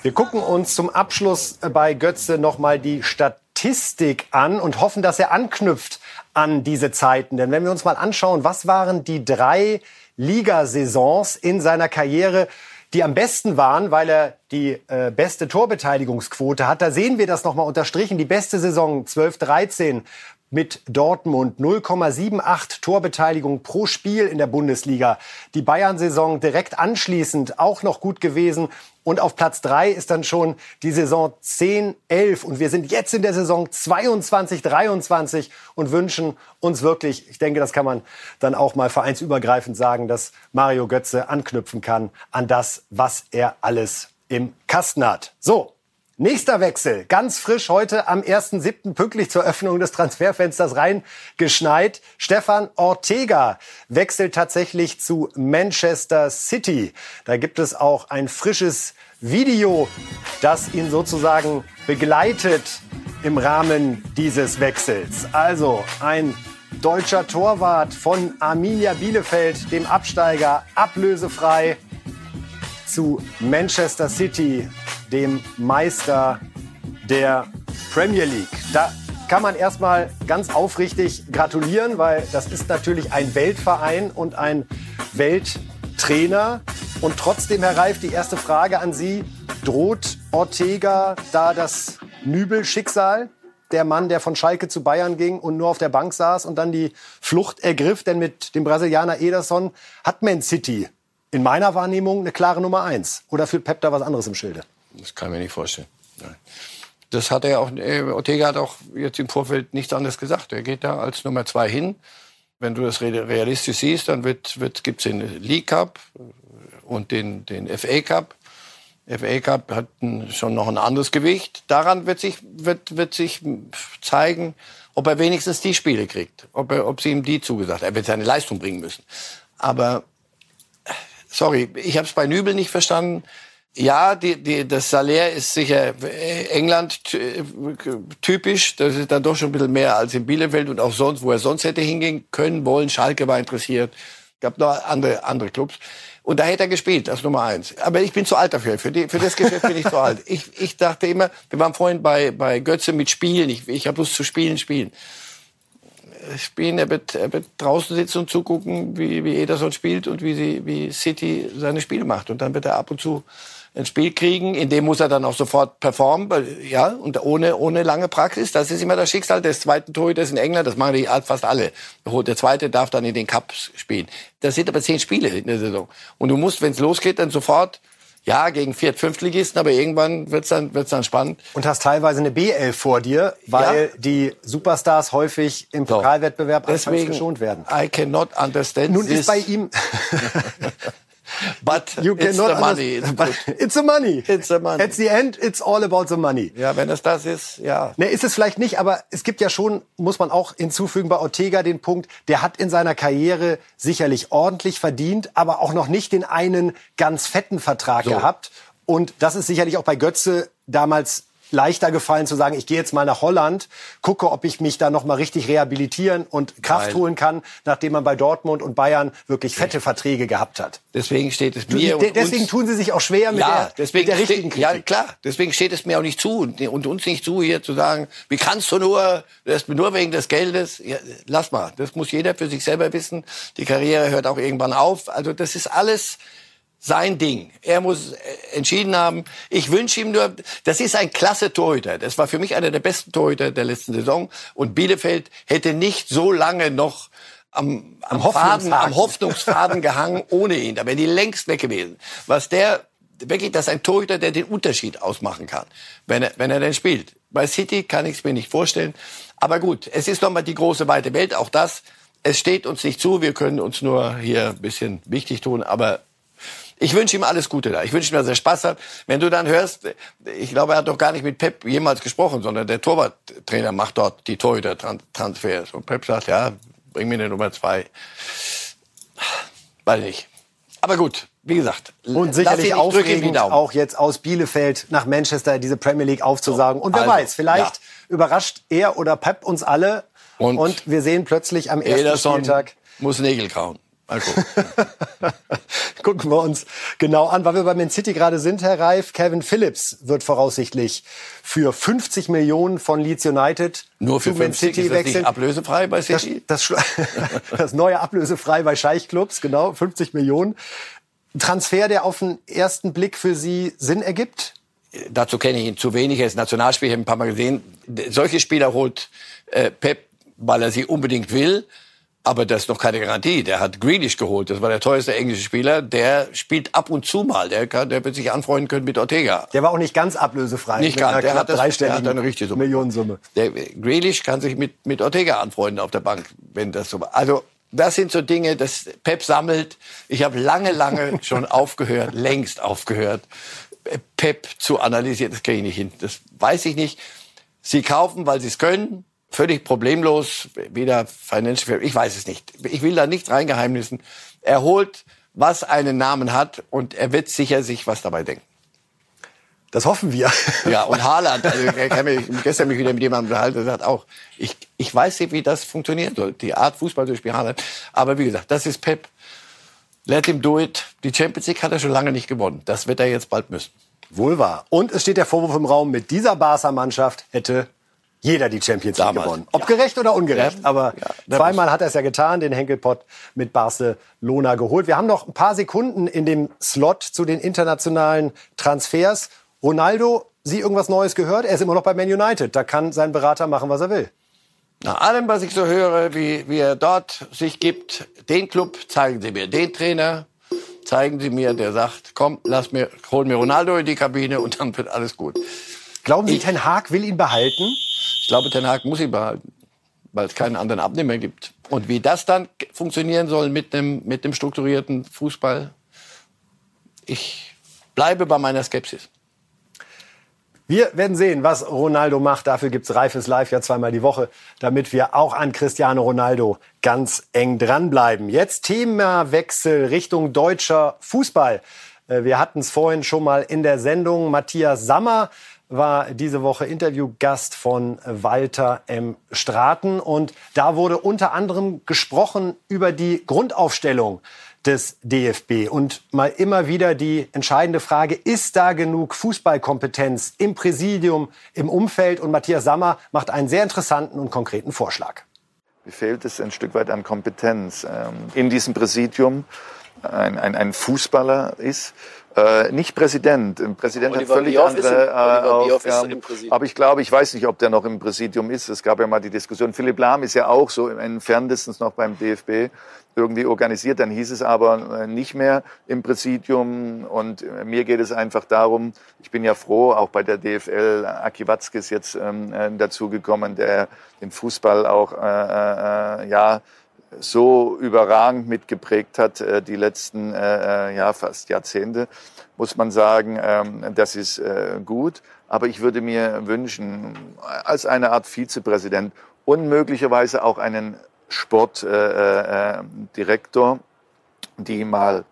Wir gucken uns zum Abschluss bei Götze nochmal die Statistik an und hoffen, dass er anknüpft an diese Zeiten. Denn wenn wir uns mal anschauen, was waren die drei Ligasaisons in seiner Karriere, die am besten waren, weil er die äh, beste Torbeteiligungsquote hat. Da sehen wir das nochmal unterstrichen. Die beste Saison 12-13 mit Dortmund 0,78 Torbeteiligung pro Spiel in der Bundesliga. Die Bayern-Saison direkt anschließend auch noch gut gewesen. Und auf Platz drei ist dann schon die Saison 10, 11. Und wir sind jetzt in der Saison 22, 23 und wünschen uns wirklich, ich denke, das kann man dann auch mal vereinsübergreifend sagen, dass Mario Götze anknüpfen kann an das, was er alles im Kasten hat. So, Nächster Wechsel, ganz frisch heute am 1.7. pünktlich zur Öffnung des Transferfensters reingeschneit. Stefan Ortega wechselt tatsächlich zu Manchester City. Da gibt es auch ein frisches Video, das ihn sozusagen begleitet im Rahmen dieses Wechsels. Also ein deutscher Torwart von Arminia Bielefeld, dem Absteiger, ablösefrei zu Manchester City, dem Meister der Premier League. Da kann man erstmal ganz aufrichtig gratulieren, weil das ist natürlich ein Weltverein und ein Welttrainer. Und trotzdem, Herr Reif, die erste Frage an Sie. Droht Ortega da das Nübel-Schicksal? Der Mann, der von Schalke zu Bayern ging und nur auf der Bank saß und dann die Flucht ergriff. Denn mit dem Brasilianer Ederson hat Man City in meiner Wahrnehmung eine klare Nummer eins. Oder führt Pep da was anderes im Schilde? Das kann ich mir nicht vorstellen. Nein. Das hat er auch, äh, Ortega hat auch jetzt im Vorfeld nichts anderes gesagt. Er geht da als Nummer zwei hin. Wenn du das realistisch siehst, dann wird, wird, gibt es den League Cup und den, den FA Cup. FA Cup hat schon noch ein anderes Gewicht. Daran wird sich, wird, wird sich zeigen, ob er wenigstens die Spiele kriegt. Ob, er, ob sie ihm die zugesagt haben. Er wird seine Leistung bringen müssen. Aber, sorry, ich habe es bei Nübel nicht verstanden. Ja, die, die, das Salär ist sicher England typisch. Das ist dann doch schon ein bisschen mehr als in Bielefeld und auch sonst, wo er sonst hätte hingehen können, wollen. Schalke war interessiert. gab noch andere, andere Clubs. Und da hätte er gespielt, als Nummer eins. Aber ich bin zu alt dafür. Für, die, für das Geschäft bin ich zu alt. Ich, ich dachte immer, wir waren vorhin bei, bei Götze mit Spielen. Ich, ich habe Lust zu spielen, spielen. Spielen, er wird, er wird draußen sitzen und zugucken, wie, wie Ederson spielt und wie, sie, wie City seine Spiele macht. Und dann wird er ab und zu ein Spiel kriegen, in dem muss er dann auch sofort performen, ja, und ohne, ohne lange Praxis. Das ist immer das Schicksal des zweiten Torhüters in England, das machen die fast alle. Der zweite darf dann in den Cups spielen. Das sind aber zehn Spiele in der Saison. Und du musst, wenn es losgeht, dann sofort ja, gegen Viert-, Fünftligisten, aber irgendwann wird's dann, wird's dann spannend. Und hast teilweise eine B11 vor dir, weil ja. die Superstars häufig im Pokalwettbewerb Deswegen, geschont werden. I cannot understand Nun this. ist bei ihm But you it's the money. It's, the money. It's the money. At the end, it's all about the money. Ja, wenn es das ist, ja. Ne, ist es vielleicht nicht, aber es gibt ja schon, muss man auch hinzufügen, bei Ortega den Punkt, der hat in seiner Karriere sicherlich ordentlich verdient, aber auch noch nicht den einen ganz fetten Vertrag so. gehabt. Und das ist sicherlich auch bei Götze damals leichter gefallen zu sagen, ich gehe jetzt mal nach Holland, gucke, ob ich mich da noch mal richtig rehabilitieren und Kraft Nein. holen kann, nachdem man bei Dortmund und Bayern wirklich fette Verträge gehabt hat. Deswegen steht es mir und deswegen uns, tun sie sich auch schwer mit ja, der, mit der richtigen Kritik. Ja, klar, deswegen steht es mir auch nicht zu und, und uns nicht zu hier zu sagen, wie kannst du nur, das nur wegen des Geldes, ja, lass mal, das muss jeder für sich selber wissen. Die Karriere hört auch irgendwann auf, also das ist alles sein Ding. Er muss äh, entschieden haben. Ich wünsche ihm nur, das ist ein klasse Torhüter. Das war für mich einer der besten Torhüter der letzten Saison. Und Bielefeld hätte nicht so lange noch am, am, am Faden, am Hoffnungsfaden gehangen ohne ihn. Da wäre die längst weg gewesen. Was der wirklich, das ist ein Torhüter, der den Unterschied ausmachen kann, wenn er, wenn er denn spielt. Bei City kann ich es mir nicht vorstellen. Aber gut, es ist nochmal die große weite Welt. Auch das, es steht uns nicht zu. Wir können uns nur hier ein bisschen wichtig tun. Aber ich wünsche ihm alles Gute da. Ich wünsche ihm, dass er Spaß hat. Wenn du dann hörst, ich glaube, er hat doch gar nicht mit Pep jemals gesprochen, sondern der Torwarttrainer macht dort die Torhüter-Transfers. Und Pep sagt, ja, bring mir eine Nummer zwei. Weiß nicht. Aber gut, wie gesagt. Und sicherlich aufregend, auch jetzt aus Bielefeld nach Manchester diese Premier League aufzusagen. Und wer also, weiß, vielleicht ja. überrascht er oder Pep uns alle. Und, und wir sehen plötzlich am ersten Ederson Spieltag... muss Nägel kauen. Also. Gucken wir uns genau an, weil wir bei Man City gerade sind, Herr Reif. Kevin Phillips wird voraussichtlich für 50 Millionen von Leeds United nur für zu Man City ist das wechseln. Nicht ablösefrei bei City. Das, das, das neue ablösefrei bei Scheichclubs, genau, 50 Millionen. Transfer, der auf den ersten Blick für Sie Sinn ergibt? Dazu kenne ich ihn zu wenig. Er ist Nationalspieler, ich habe ein paar Mal gesehen. Solche Spieler holt äh, Pep, weil er sie unbedingt will. Aber das ist noch keine Garantie. Der hat Grealish geholt. Das war der teuerste englische Spieler. Der spielt ab und zu mal. Der, kann, der wird sich anfreunden können mit Ortega. Der war auch nicht ganz ablösefrei. Nicht ganz. Der hat, das, der hat eine richtige Summe. Millionensumme. Der Grealish kann sich mit, mit Ortega anfreunden auf der Bank, wenn das so war. Also das sind so Dinge, das Pep sammelt. Ich habe lange, lange schon aufgehört, längst aufgehört, Pep zu analysieren. Das kriege ich nicht hin. Das weiß ich nicht. Sie kaufen, weil sie es können völlig problemlos, wieder Financial, ich weiß es nicht. Ich will da nicht reingeheimnissen. Er holt, was einen Namen hat und er wird sicher sich was dabei denken. Das hoffen wir. Ja, und Haaland, also ich habe mich gestern mich wieder mit jemandem unterhalten, der sagt auch, ich, ich weiß nicht, wie das funktionieren soll, die Art Fußball zu spielen Haaland. Aber wie gesagt, das ist Pep. Let him do it. Die Champions League hat er schon lange nicht gewonnen. Das wird er jetzt bald müssen. Wohl wahr. Und es steht der Vorwurf im Raum, mit dieser Barca-Mannschaft hätte jeder die Champions League Damals. gewonnen. Ob ja. gerecht oder ungerecht. Ja. Aber ja, zweimal hat er es ja getan, den Henkelpott mit Barcelona geholt. Wir haben noch ein paar Sekunden in dem Slot zu den internationalen Transfers. Ronaldo, Sie irgendwas Neues gehört? Er ist immer noch bei Man United. Da kann sein Berater machen, was er will. Nach allem, was ich so höre, wie, wie er dort sich gibt, den Club zeigen Sie mir, den Trainer zeigen Sie mir, der sagt, komm, lass mir, hol mir Ronaldo in die Kabine und dann wird alles gut. Glauben Sie, ich, Ten Haag will ihn behalten? Ich glaube, Ten Hag muss ihn behalten, weil es keinen anderen Abnehmer gibt. Und wie das dann funktionieren soll mit dem, mit dem strukturierten Fußball, ich bleibe bei meiner Skepsis. Wir werden sehen, was Ronaldo macht. Dafür gibt's Reifes Live ja zweimal die Woche, damit wir auch an Cristiano Ronaldo ganz eng dranbleiben. Jetzt Themawechsel Richtung deutscher Fußball. Äh, wir hatten es vorhin schon mal in der Sendung. Matthias Sammer war diese Woche Interviewgast von Walter M. Straten. Und da wurde unter anderem gesprochen über die Grundaufstellung des DFB und mal immer wieder die entscheidende Frage, ist da genug Fußballkompetenz im Präsidium, im Umfeld? Und Matthias Sammer macht einen sehr interessanten und konkreten Vorschlag. Wie fehlt es ein Stück weit an Kompetenz ähm, in diesem Präsidium? Ein, ein, ein Fußballer ist, äh, nicht Präsident. Ein Präsident Oliver hat völlig Bioff andere. Im, äh, auf, ja, aber ich glaube, ich weiß nicht, ob der noch im Präsidium ist. Es gab ja mal die Diskussion. Philipp Lahm ist ja auch so entferntestens noch beim DFB irgendwie organisiert. Dann hieß es aber äh, nicht mehr im Präsidium. Und äh, mir geht es einfach darum, ich bin ja froh, auch bei der DFL, Aki Watzke ist jetzt ähm, äh, dazugekommen, der den Fußball auch, äh, äh, ja, so überragend mitgeprägt hat, äh, die letzten äh, äh, ja, fast Jahrzehnte, muss man sagen, ähm, das ist gut. Aber ich würde mir wünschen, als eine Art Vizepräsident und möglicherweise auch einen Sportdirektor, die mal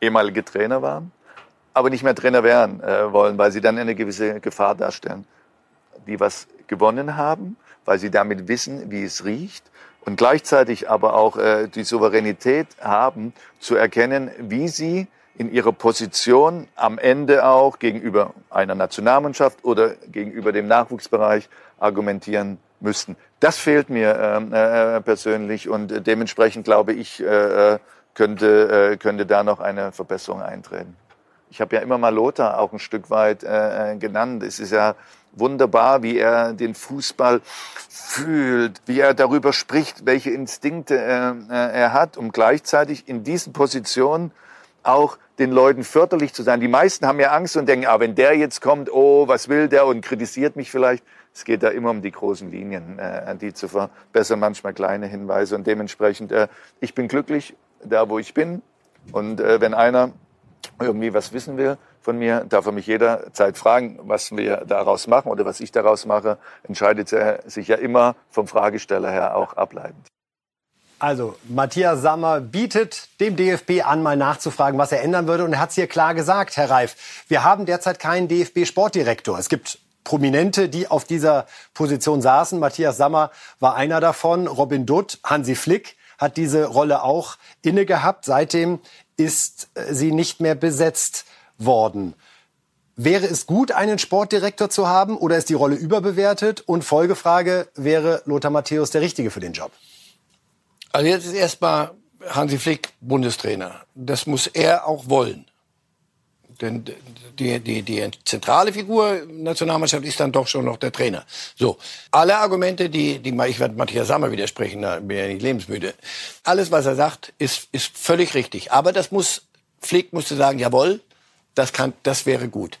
ehemalige Trainer waren, aber nicht mehr Trainer werden wollen, weil sie dann eine gewisse Gefahr darstellen. Die was gewonnen haben, weil sie damit wissen, wie es riecht und gleichzeitig aber auch äh, die Souveränität haben, zu erkennen, wie sie in ihrer Position am Ende auch gegenüber einer Nationalmannschaft oder gegenüber dem Nachwuchsbereich argumentieren müssten. Das fehlt mir ähm, äh, persönlich und dementsprechend glaube ich, äh, äh, könnte, äh, könnte da noch eine Verbesserung eintreten. Ich habe ja immer mal Lothar auch ein Stück weit äh, äh genannt. Es ist ja wunderbar, wie er den Fußball fühlt, wie er darüber spricht, welche Instinkte er, äh, er hat, um gleichzeitig in diesen Positionen auch den Leuten förderlich zu sein. Die meisten haben ja Angst und denken, ah, wenn der jetzt kommt, oh, was will der und kritisiert mich vielleicht. Es geht da immer um die großen Linien, äh, die zu verbessern, manchmal kleine Hinweise. Und dementsprechend, äh, ich bin glücklich da, wo ich bin. Und äh, wenn einer irgendwie was wissen will, von mir, darf er mich jederzeit fragen, was wir daraus machen oder was ich daraus mache, entscheidet er sich ja immer vom Fragesteller her auch ableitend. Also, Matthias Sammer bietet dem DFB an, mal nachzufragen, was er ändern würde. Und er hat es hier klar gesagt, Herr Reif. Wir haben derzeit keinen DFB-Sportdirektor. Es gibt Prominente, die auf dieser Position saßen. Matthias Sammer war einer davon. Robin Dutt, Hansi Flick hat diese Rolle auch inne gehabt. Seitdem ist sie nicht mehr besetzt worden. Wäre es gut, einen Sportdirektor zu haben oder ist die Rolle überbewertet? Und Folgefrage, wäre Lothar Matthäus der Richtige für den Job? Also jetzt ist erstmal Hansi Flick Bundestrainer. Das muss er auch wollen. Denn die, die, die zentrale Figur Nationalmannschaft ist dann doch schon noch der Trainer. So, alle Argumente, die, die ich werde Matthias Sammer widersprechen, da bin ich ja nicht lebensmüde. Alles, was er sagt, ist, ist völlig richtig. Aber das muss, Flick musste sagen, jawohl, das kann, das wäre gut.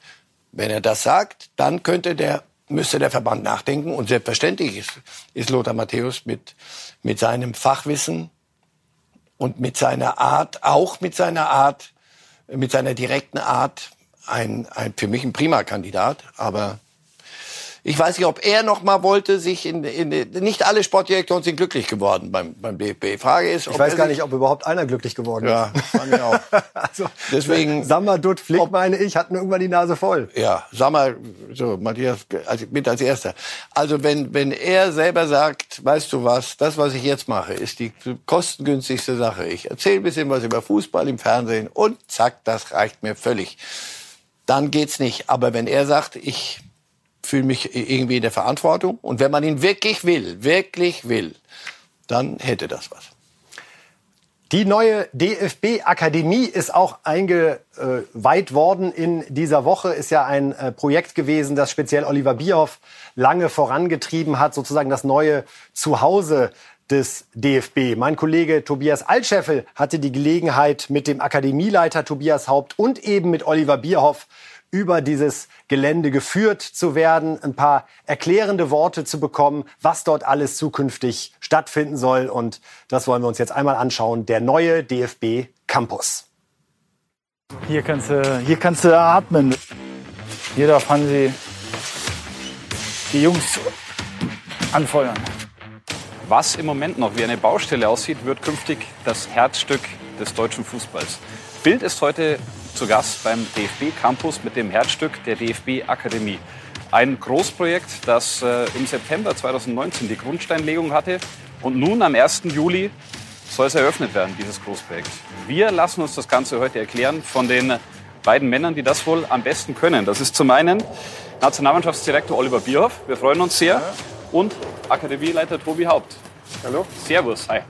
Wenn er das sagt, dann könnte der müsste der Verband nachdenken. Und selbstverständlich ist, ist Lothar Matthäus mit, mit seinem Fachwissen und mit seiner Art, auch mit seiner Art, mit seiner direkten Art, ein, ein, für mich ein prima Kandidat. Aber ich weiß nicht, ob er noch mal wollte, sich in, in nicht alle Sportdirektoren sind glücklich geworden beim, beim DFB. Frage ist, ich weiß gar nicht, ob überhaupt einer glücklich geworden ist. Ja, fand ich auch. also, Deswegen Sammer, Dutt, Flick, ob, meine ich, hatten irgendwann die Nase voll. Ja, Sammer, so Matthias als, mit als erster. Also wenn wenn er selber sagt, weißt du was, das was ich jetzt mache, ist die kostengünstigste Sache. Ich erzähle ein bisschen was über Fußball im Fernsehen und zack, das reicht mir völlig. Dann geht's nicht. Aber wenn er sagt, ich fühle mich irgendwie in der Verantwortung. Und wenn man ihn wirklich will, wirklich will, dann hätte das was. Die neue DFB-Akademie ist auch eingeweiht worden in dieser Woche. Ist ja ein äh, Projekt gewesen, das speziell Oliver Bierhoff lange vorangetrieben hat, sozusagen das neue Zuhause des DFB. Mein Kollege Tobias Altscheffel hatte die Gelegenheit, mit dem Akademieleiter Tobias Haupt und eben mit Oliver Bierhoff über dieses Gelände geführt zu werden, ein paar erklärende Worte zu bekommen, was dort alles zukünftig stattfinden soll. Und das wollen wir uns jetzt einmal anschauen. Der neue DFB Campus. Hier kannst du, hier kannst du atmen. Hier darf Hansi die Jungs anfeuern. Was im Moment noch wie eine Baustelle aussieht, wird künftig das Herzstück des deutschen Fußballs. Bild ist heute zu Gast beim DFB Campus mit dem Herzstück der DFB Akademie. Ein Großprojekt, das äh, im September 2019 die Grundsteinlegung hatte und nun am 1. Juli soll es eröffnet werden, dieses Großprojekt. Wir lassen uns das Ganze heute erklären von den beiden Männern, die das wohl am besten können. Das ist zum einen Nationalmannschaftsdirektor Oliver Bierhoff, wir freuen uns sehr, und Akademieleiter Tobi Haupt. Hallo. Servus, hi.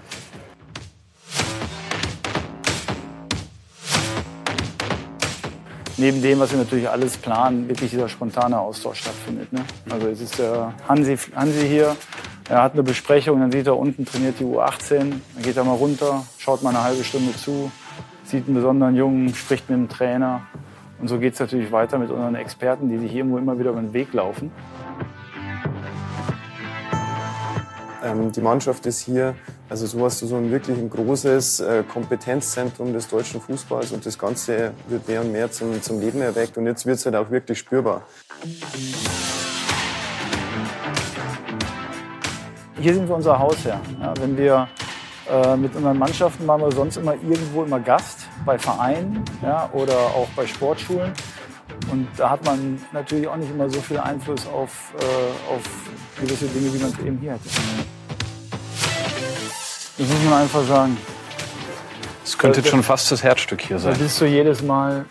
Neben dem, was wir natürlich alles planen, wirklich dieser spontane Austausch stattfindet. Ne? Also es ist der Hansi, Hansi hier, er hat eine Besprechung, dann sieht er unten trainiert die U18, dann geht er mal runter, schaut mal eine halbe Stunde zu, sieht einen besonderen Jungen, spricht mit dem Trainer. Und so geht es natürlich weiter mit unseren Experten, die sich irgendwo immer wieder über den Weg laufen. Ähm, die Mannschaft ist hier, also so hast du so ein wirklich ein großes äh, Kompetenzzentrum des deutschen Fußballs und das Ganze wird mehr und mehr zum, zum Leben erweckt und jetzt wird es halt auch wirklich spürbar. Hier sind wir unser Hausherr. Ja, wenn wir äh, mit unseren Mannschaften waren wir sonst immer irgendwo immer Gast bei Vereinen ja, oder auch bei Sportschulen. Und da hat man natürlich auch nicht immer so viel Einfluss auf, äh, auf gewisse Dinge, wie man es eben hier hat. Das muss man einfach sagen. Es könnte jetzt schon fast das Herzstück hier sein. Da bist du jedes Mal,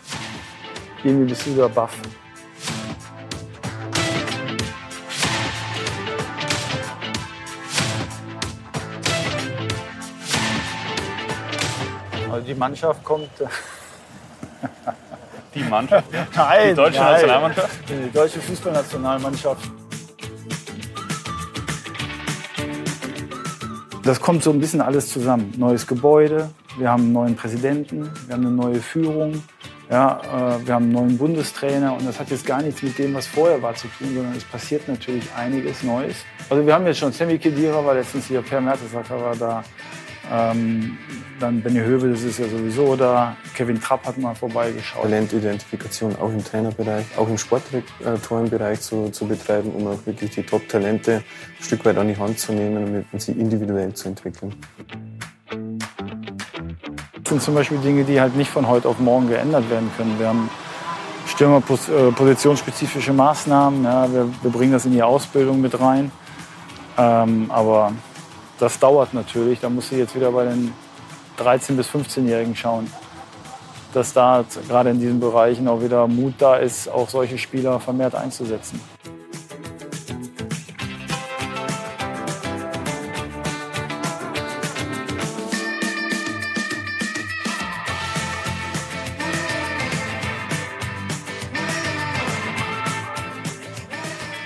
irgendwie bist du wieder baff. Also die Mannschaft kommt. Die Mannschaft? Nein, die deutsche nein. Nationalmannschaft? Die deutsche Fußballnationalmannschaft. Das kommt so ein bisschen alles zusammen. Neues Gebäude, wir haben einen neuen Präsidenten, wir haben eine neue Führung, ja, äh, wir haben einen neuen Bundestrainer und das hat jetzt gar nichts mit dem, was vorher war, zu tun, sondern es passiert natürlich einiges Neues. Also wir haben jetzt schon Sammy Kedira war letztens hier, Per Mertesacker war da, ähm, dann Benny Hövel, das ist ja sowieso da. Kevin Trapp hat mal vorbeigeschaut. Talentidentifikation auch im Trainerbereich, auch im Sportdirektorenbereich zu, zu betreiben, um auch wirklich die Top-Talente ein Stück weit an die Hand zu nehmen und sie individuell zu entwickeln. Das sind zum Beispiel Dinge, die halt nicht von heute auf morgen geändert werden können. Wir haben Stürmerpositionsspezifische Maßnahmen. Ja, wir, wir, bringen das in die Ausbildung mit rein. Ähm, aber das dauert natürlich. Da muss ich jetzt wieder bei den 13- bis 15-Jährigen schauen, dass da gerade in diesen Bereichen auch wieder Mut da ist, auch solche Spieler vermehrt einzusetzen.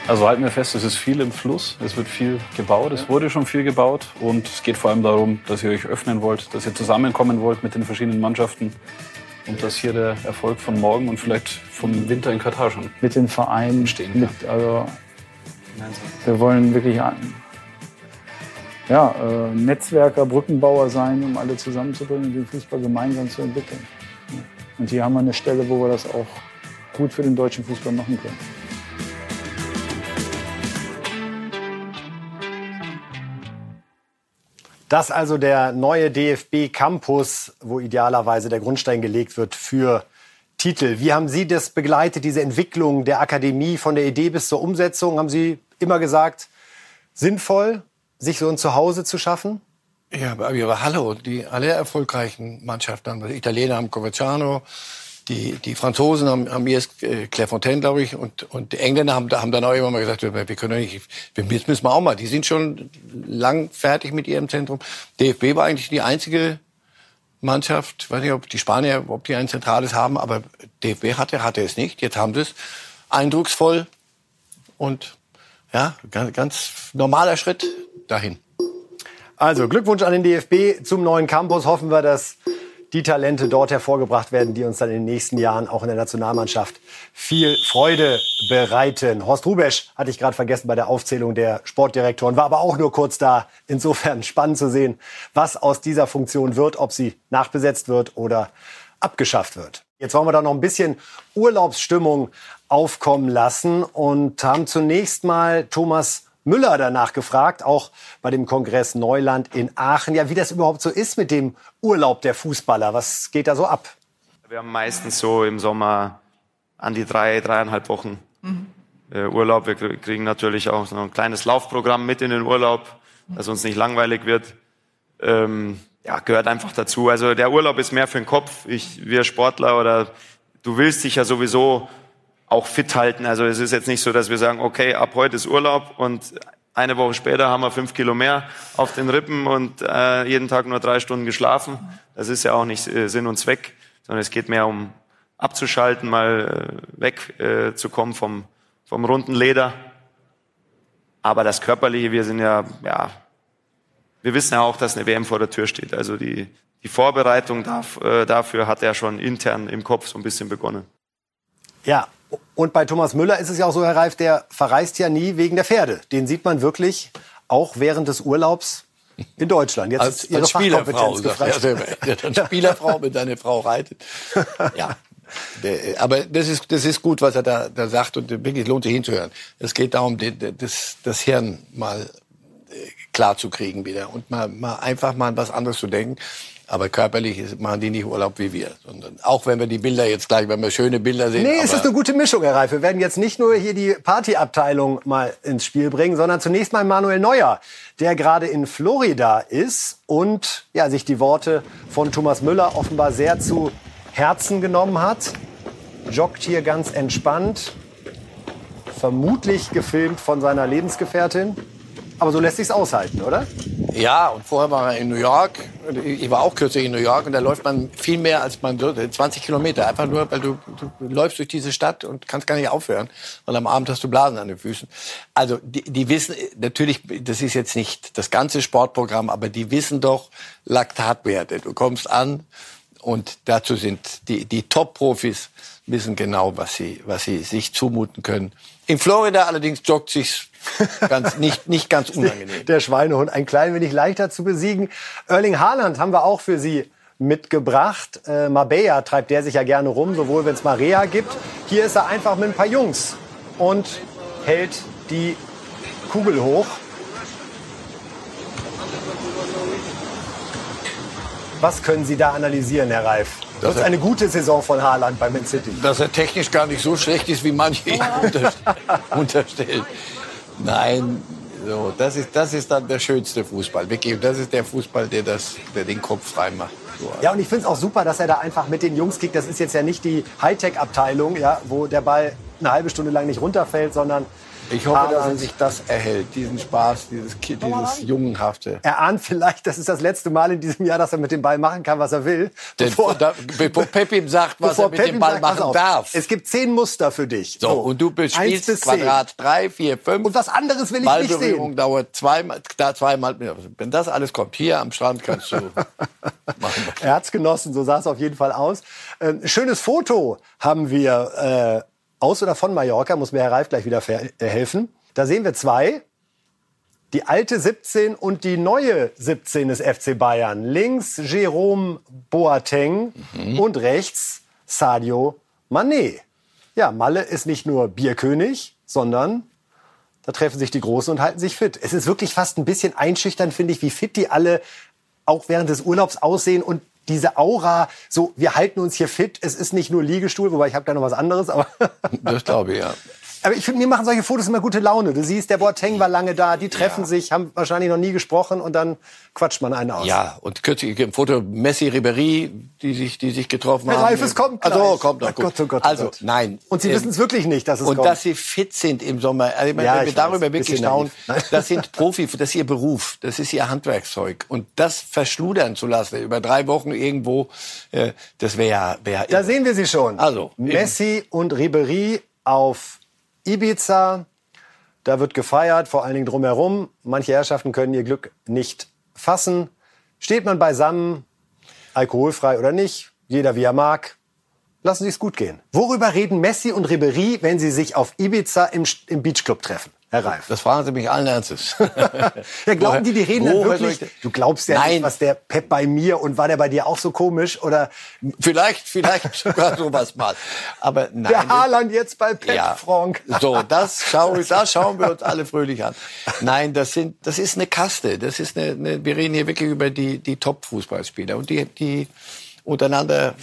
Also halten wir fest, es ist viel im Fluss, es wird viel gebaut, es wurde schon viel gebaut und es geht vor allem darum, dass ihr euch öffnen wollt, dass ihr zusammenkommen wollt mit den verschiedenen Mannschaften und dass hier der Erfolg von morgen und vielleicht vom Winter in Katar schon mit den Vereinen stehen. Mit, also wir wollen wirklich ja, äh, Netzwerker, Brückenbauer sein, um alle zusammenzubringen und den Fußball gemeinsam zu entwickeln. Und hier haben wir eine Stelle, wo wir das auch gut für den deutschen Fußball machen können. Das also der neue DFB Campus, wo idealerweise der Grundstein gelegt wird für Titel. Wie haben Sie das begleitet, diese Entwicklung der Akademie von der Idee bis zur Umsetzung? Haben Sie immer gesagt, sinnvoll, sich so ein Zuhause zu schaffen? Ja, aber, aber hallo, die alle erfolgreichen Mannschaften, die Italiener haben Coverciano, die, die Franzosen haben, haben erst äh, Clairefontaine, glaube ich, und, und die Engländer haben, haben dann auch immer mal gesagt, wir, können nicht, wir, jetzt müssen wir auch mal. Die sind schon lang fertig mit ihrem Zentrum. DFB war eigentlich die einzige Mannschaft, weiß nicht, ob die Spanier, ob die ein zentrales haben, aber DFB hatte, hatte es nicht. Jetzt haben sie es eindrucksvoll und ja, ganz, ganz normaler Schritt dahin. Also Glückwunsch an den DFB zum neuen Campus. Hoffen wir, dass die Talente dort hervorgebracht werden, die uns dann in den nächsten Jahren auch in der Nationalmannschaft viel Freude bereiten. Horst Rubesch hatte ich gerade vergessen bei der Aufzählung der Sportdirektoren, war aber auch nur kurz da. Insofern spannend zu sehen, was aus dieser Funktion wird, ob sie nachbesetzt wird oder abgeschafft wird. Jetzt wollen wir da noch ein bisschen Urlaubsstimmung aufkommen lassen und haben zunächst mal Thomas Müller danach gefragt, auch bei dem Kongress Neuland in Aachen, ja, wie das überhaupt so ist mit dem Urlaub der Fußballer. Was geht da so ab? Wir haben meistens so im Sommer an die drei, dreieinhalb Wochen mhm. äh, Urlaub. Wir kriegen natürlich auch so ein kleines Laufprogramm mit in den Urlaub, dass uns nicht langweilig wird. Ähm, ja, gehört einfach dazu. Also der Urlaub ist mehr für den Kopf. Ich, wir Sportler oder du willst dich ja sowieso auch fit halten. Also es ist jetzt nicht so, dass wir sagen, okay, ab heute ist Urlaub und eine Woche später haben wir fünf Kilo mehr auf den Rippen und äh, jeden Tag nur drei Stunden geschlafen. Das ist ja auch nicht äh, Sinn und Zweck, sondern es geht mehr um abzuschalten, mal äh, wegzukommen äh, vom, vom runden Leder. Aber das Körperliche, wir sind ja, ja, wir wissen ja auch, dass eine WM vor der Tür steht. Also die, die Vorbereitung darf, äh, dafür hat er schon intern im Kopf so ein bisschen begonnen. Ja, und bei Thomas Müller ist es ja auch so, Herr Reif, der verreist ja nie wegen der Pferde. Den sieht man wirklich auch während des Urlaubs in Deutschland. Jetzt als, ist Ihre als Spielerfrau, gefragt. Ja, als Spielerfrau mit seiner Frau reitet. Ja. Aber das ist, das ist gut, was er da, da sagt und wirklich lohnt sich hinzuhören. Es geht darum, das, das Hirn mal äh, klar zu kriegen wieder und mal, mal einfach mal was anderes zu denken. Aber körperlich machen die nicht Urlaub wie wir. Sondern auch wenn wir die Bilder jetzt gleich, wenn wir schöne Bilder sehen. Nee, es ist eine gute Mischung, Herr Reif. Wir werden jetzt nicht nur hier die Partyabteilung mal ins Spiel bringen, sondern zunächst mal Manuel Neuer, der gerade in Florida ist und ja, sich die Worte von Thomas Müller offenbar sehr zu Herzen genommen hat. Joggt hier ganz entspannt. Vermutlich gefilmt von seiner Lebensgefährtin. Aber so lässt sich's aushalten, oder? Ja, und vorher war er in New York. Ich war auch kürzlich in New York und da läuft man viel mehr als man 20 Kilometer. Einfach nur, weil du, du läufst durch diese Stadt und kannst gar nicht aufhören. Und am Abend hast du Blasen an den Füßen. Also die, die wissen natürlich, das ist jetzt nicht das ganze Sportprogramm, aber die wissen doch Laktatwerte. Du kommst an und dazu sind die, die Top-Profis wissen genau, was sie, was sie sich zumuten können. In Florida allerdings joggt sich's ganz, nicht, nicht ganz unangenehm. Der Schweinehund ein klein wenig leichter zu besiegen. Erling Haaland haben wir auch für Sie mitgebracht. Äh, Marbella treibt der sich ja gerne rum, sowohl wenn es Marea gibt. Hier ist er einfach mit ein paar Jungs und hält die Kugel hoch. Was können Sie da analysieren, Herr Reif? Das ist eine gute Saison von Haaland bei Man City. Dass er technisch gar nicht so schlecht ist, wie manche ihm unterstellen. Nein, so, das, ist, das ist dann der schönste Fußball. Wirklich, das ist der Fußball, der, das, der den Kopf frei macht. So, Ja, und ich finde es auch super, dass er da einfach mit den Jungs kickt. Das ist jetzt ja nicht die Hightech-Abteilung, ja, wo der Ball eine halbe Stunde lang nicht runterfällt, sondern Ich hoffe, dass er sich das erhält, diesen Spaß, dieses, dieses Jungenhafte. er ahnt vielleicht, das ist das letzte Mal in diesem Jahr, dass er mit dem Ball machen kann, was er will. Denn da, bevor Pep ihm sagt, was er mit Pep dem Ball sagt, machen auf, darf. Es gibt zehn Muster für dich. So, und du bespielst. Quadrat 3, 4, 5. Und was anderes will ich nicht Ballberührung sehen. dauert zweimal, da zweimal. Wenn das alles kommt, hier am Strand kannst du. Er hat's genossen, so sah es auf jeden Fall aus. Ähm, schönes Foto haben wir äh, aus oder von Mallorca, muss mir Herr Reif gleich wieder äh, helfen. Da sehen wir zwei. Die alte 17 und die neue 17 des FC Bayern. Links Jerome Boateng und rechts Sadio Mané. Ja, Malle ist nicht nur Bierkönig, sondern da treffen sich die Großen und halten sich fit. Es ist wirklich fast ein bisschen einschüchternd, finde ich, wie fit die alle auch während des Urlaubs aussehen und diese Aura, so, wir halten uns hier fit. Es ist nicht nur Liegestuhl, wobei ich habe da noch was anderes, aber Das glaube ich, ja. Aber ich finde, mir machen solche Fotos immer gute Laune. Du siehst, der Boateng war lange da, die treffen sich, haben wahrscheinlich noch nie gesprochen und dann quatscht man einen aus. Ja, und kürzlich im Foto Messi, Ribéry, die sich, die sich getroffen Herr haben. Reif, es kommt Also gleich. kommt noch gut. Gott, oh Gott, oh also Gott. nein. Und Sie Ähm, wissen es wirklich nicht, dass es und kommt. dass sie fit sind im Sommer. Also ich meine, Ja, wenn wir darüber weiß, wirklich staunen, das sind Profi, das ist ihr Beruf, das ist ihr Handwerkszeug. Und das verschludern zu lassen über drei Wochen irgendwo, äh, das wäre ja, wäre Da sehen wir sie schon. Also, Messi und Ribery auf Ibiza. Da wird gefeiert, vor allen Dingen drumherum. Manche Herrschaften können ihr Glück nicht fassen. Steht man beisammen, alkoholfrei oder nicht, jeder wie er mag, lassen Sie es gut gehen. Worüber reden Messi und Ribery, wenn sie sich auf Ibiza im, im Beachclub treffen? Herr Reif. Das fragen Sie mich allen Ernstes. Ja, glauben die, die reden dann wirklich? ich- Du glaubst ja Nein. nicht, was der Pep bei mir und war der bei dir auch so komisch? Oder Vielleicht, vielleicht sogar sowas mal. Aber nein. der Haaland jetzt bei Pep, Ja. Frank? So, das schauen, das schauen wir uns alle fröhlich an. Nein, das sind, das ist eine Kaste. Das ist eine, eine wir reden hier wirklich über die, die Top-Fußballspieler und die, die untereinander,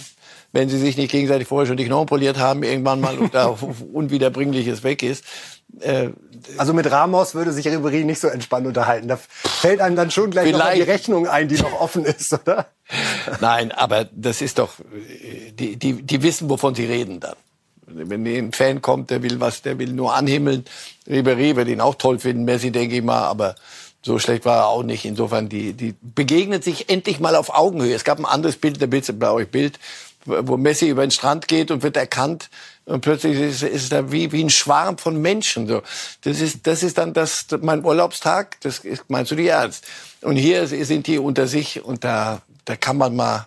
wenn sie sich nicht gegenseitig vorher schon die Knochen poliert haben, irgendwann mal und da unwiederbringliches weg ist. Äh, Also mit Ramos würde sich Ribery nicht so entspannt unterhalten. Da fällt einem dann schon gleich noch mal die Vielleicht. Rechnung ein, die noch offen ist, oder? Nein, aber das ist doch, die, die, die wissen, wovon sie reden dann. Wenn ein Fan kommt, der will was, der will nur anhimmeln. Ribéry wird ihn auch toll finden, Messi denke ich mal, aber so schlecht war er auch nicht. Insofern, die, die begegnen sich endlich mal auf Augenhöhe. Es gab ein anderes Bild, der Bild, bei euch Bild, wo Messi über den Strand geht und wird erkannt und plötzlich ist, ist es da wie, wie ein Schwarm von Menschen. So, das ist, das ist dann das, mein Urlaubstag. Das ist, meinst du die ernst? Und hier sind die unter sich und da, da kann man mal,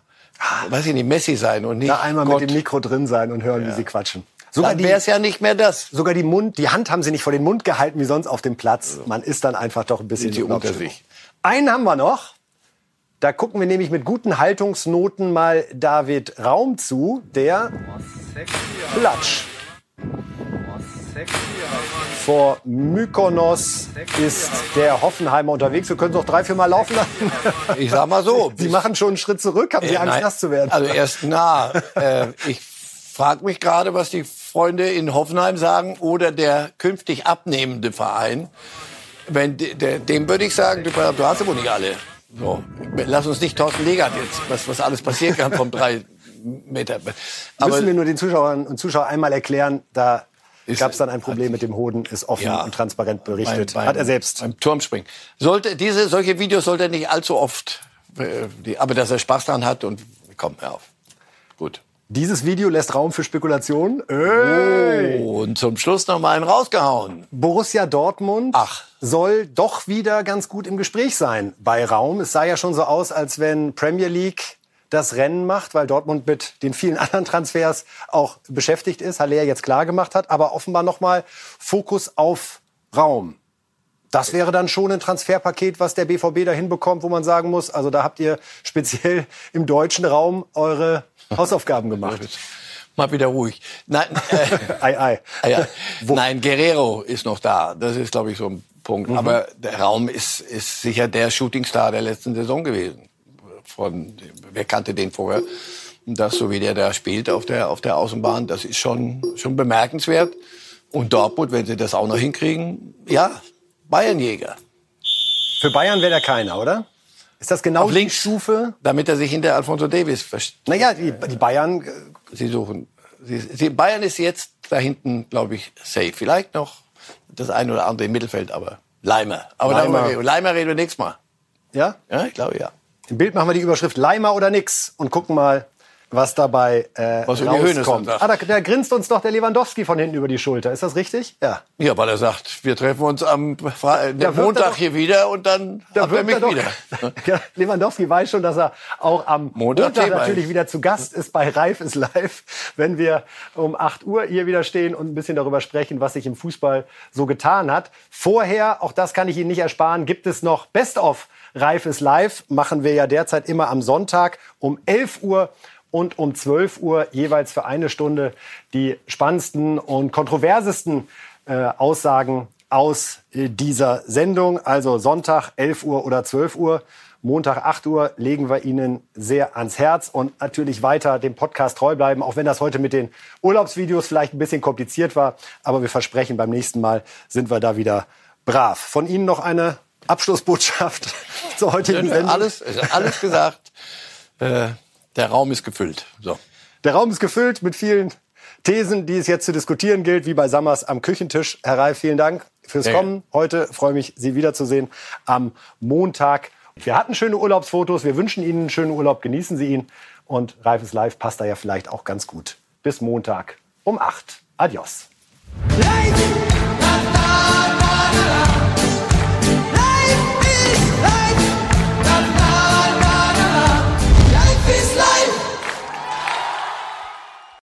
weiß ich nicht, Messi sein und nicht Da einmal Gott. mit dem Mikro drin sein und hören, wie sie quatschen. Dann wäre es ja nicht mehr das. Sogar die Mund, die Hand haben sie nicht vor den Mund gehalten wie sonst auf dem Platz. Man ist dann einfach doch ein bisschen Sind in unter sich. Einen haben wir noch. Da gucken wir nämlich mit guten Haltungsnoten mal David Raum zu, der Platsch. Vor Mykonos ist der Hoffenheimer unterwegs. Wir können es auch drei, vier Mal laufen lassen. Ich sag mal so. Sie machen schon einen Schritt zurück. Haben Sie Äh, Angst, nein. nass zu werden? Also erst, na, äh, ich frage mich gerade, was die Freunde in Hoffenheim sagen oder der künftig abnehmende Verein. Wenn de- der, dem würde ich sagen, du, du hast ja wohl nicht alle. So, lass uns nicht Thorsten Legert jetzt, was, was alles passieren kann vom drei Meter. Aber Müssen wir nur den Zuschauern und Zuschauern einmal erklären, da gab es dann ein Problem mit dem Hoden, ist offen Ja. und transparent berichtet. Beim- beim- Hat er selbst. Beim Turmspringen. Sollte, diese, solche Videos sollte er nicht allzu oft, äh, die, aber dass er Spaß dran hat und komm, hör auf. Dieses Video lässt Raum für Spekulationen. Ey. Oh, und zum Schluss noch mal einen rausgehauen. Borussia Dortmund soll doch wieder ganz gut im Gespräch sein bei Raum. Es sah ja schon so aus, als wenn Premier League das Rennen macht, weil Dortmund mit den vielen anderen Transfers auch beschäftigt ist, Haller jetzt klar gemacht hat, aber offenbar noch mal Fokus auf Raum. Das wäre dann schon ein Transferpaket, was der BVB da hinbekommt, wo man sagen muss, also da habt ihr speziell im deutschen Raum eure Hausaufgaben gemacht. Mal wieder ruhig. Nein, äh, ei, ei. Ah ja. Nein, Guerrero ist noch da. Das ist, glaube ich, so ein Punkt. Mhm. Aber der Raum ist, ist sicher der Shootingstar der letzten Saison gewesen. von, wer kannte den vorher? Und das, so wie der da spielt auf der, auf der Außenbahn, das ist schon, schon bemerkenswert. Und Dortmund, wenn sie das auch noch hinkriegen, ja, Bayernjäger. Für Bayern wäre der keiner, oder? Ist das genau die. Stufe? Damit er sich hinter Alfonso Davis versteckt. Naja, die, die Bayern. äh, Sie suchen. Sie, sie, Bayern ist jetzt da hinten, glaube ich, safe. Vielleicht noch das eine oder andere im Mittelfeld, aber Leimer. Aber Leimer. Leimer, Leimer reden wir nächstes Mal. Ja? Ja, ich glaube ja. Im Bild machen wir die Überschrift Leimer oder nix und gucken mal, was dabei äh, Was rauskommt. Ah, da, da grinst uns doch der Lewandowski von hinten über die Schulter. Ist das richtig? Ja. Ja, weil er sagt, wir treffen uns am Fre er Montag doch- hier wieder und dann Da hat er mich er doch- wieder. Ja, Lewandowski weiß schon, dass er auch am Montag Montag, natürlich wieder zu Gast ist bei Reif ist live, wenn wir um 8 Uhr hier wieder stehen und ein bisschen darüber sprechen, was sich im Fußball so getan hat. Vorher, auch das kann ich Ihnen nicht ersparen, gibt es noch Best of Reif ist live. Machen wir ja derzeit immer am Sonntag um 11 Uhr und um 12 Uhr jeweils für eine Stunde die spannendsten und kontroversesten äh, Aussagen aus äh, dieser Sendung. Also Sonntag 11 Uhr oder 12 Uhr. Montag 8 Uhr legen wir Ihnen sehr ans Herz und natürlich weiter dem Podcast treu bleiben, auch wenn das heute mit den Urlaubsvideos vielleicht ein bisschen kompliziert war. Aber wir versprechen, beim nächsten Mal sind wir da wieder brav. Von Ihnen noch eine Abschlussbotschaft zur heutigen Sendung. Alles, alles gesagt. Äh, der Raum ist gefüllt. So. Der Raum ist gefüllt mit vielen Thesen, die es jetzt zu diskutieren gilt, wie bei Sammers am Küchentisch. Herr Reif, vielen Dank fürs hey. Kommen. Heute freue ich mich, Sie wiederzusehen am Montag. Wir hatten schöne Urlaubsfotos. Wir wünschen Ihnen einen schönen Urlaub. Genießen Sie ihn. Und Reif ist live passt da ja vielleicht auch ganz gut. Bis Montag um 8. Adios. Life.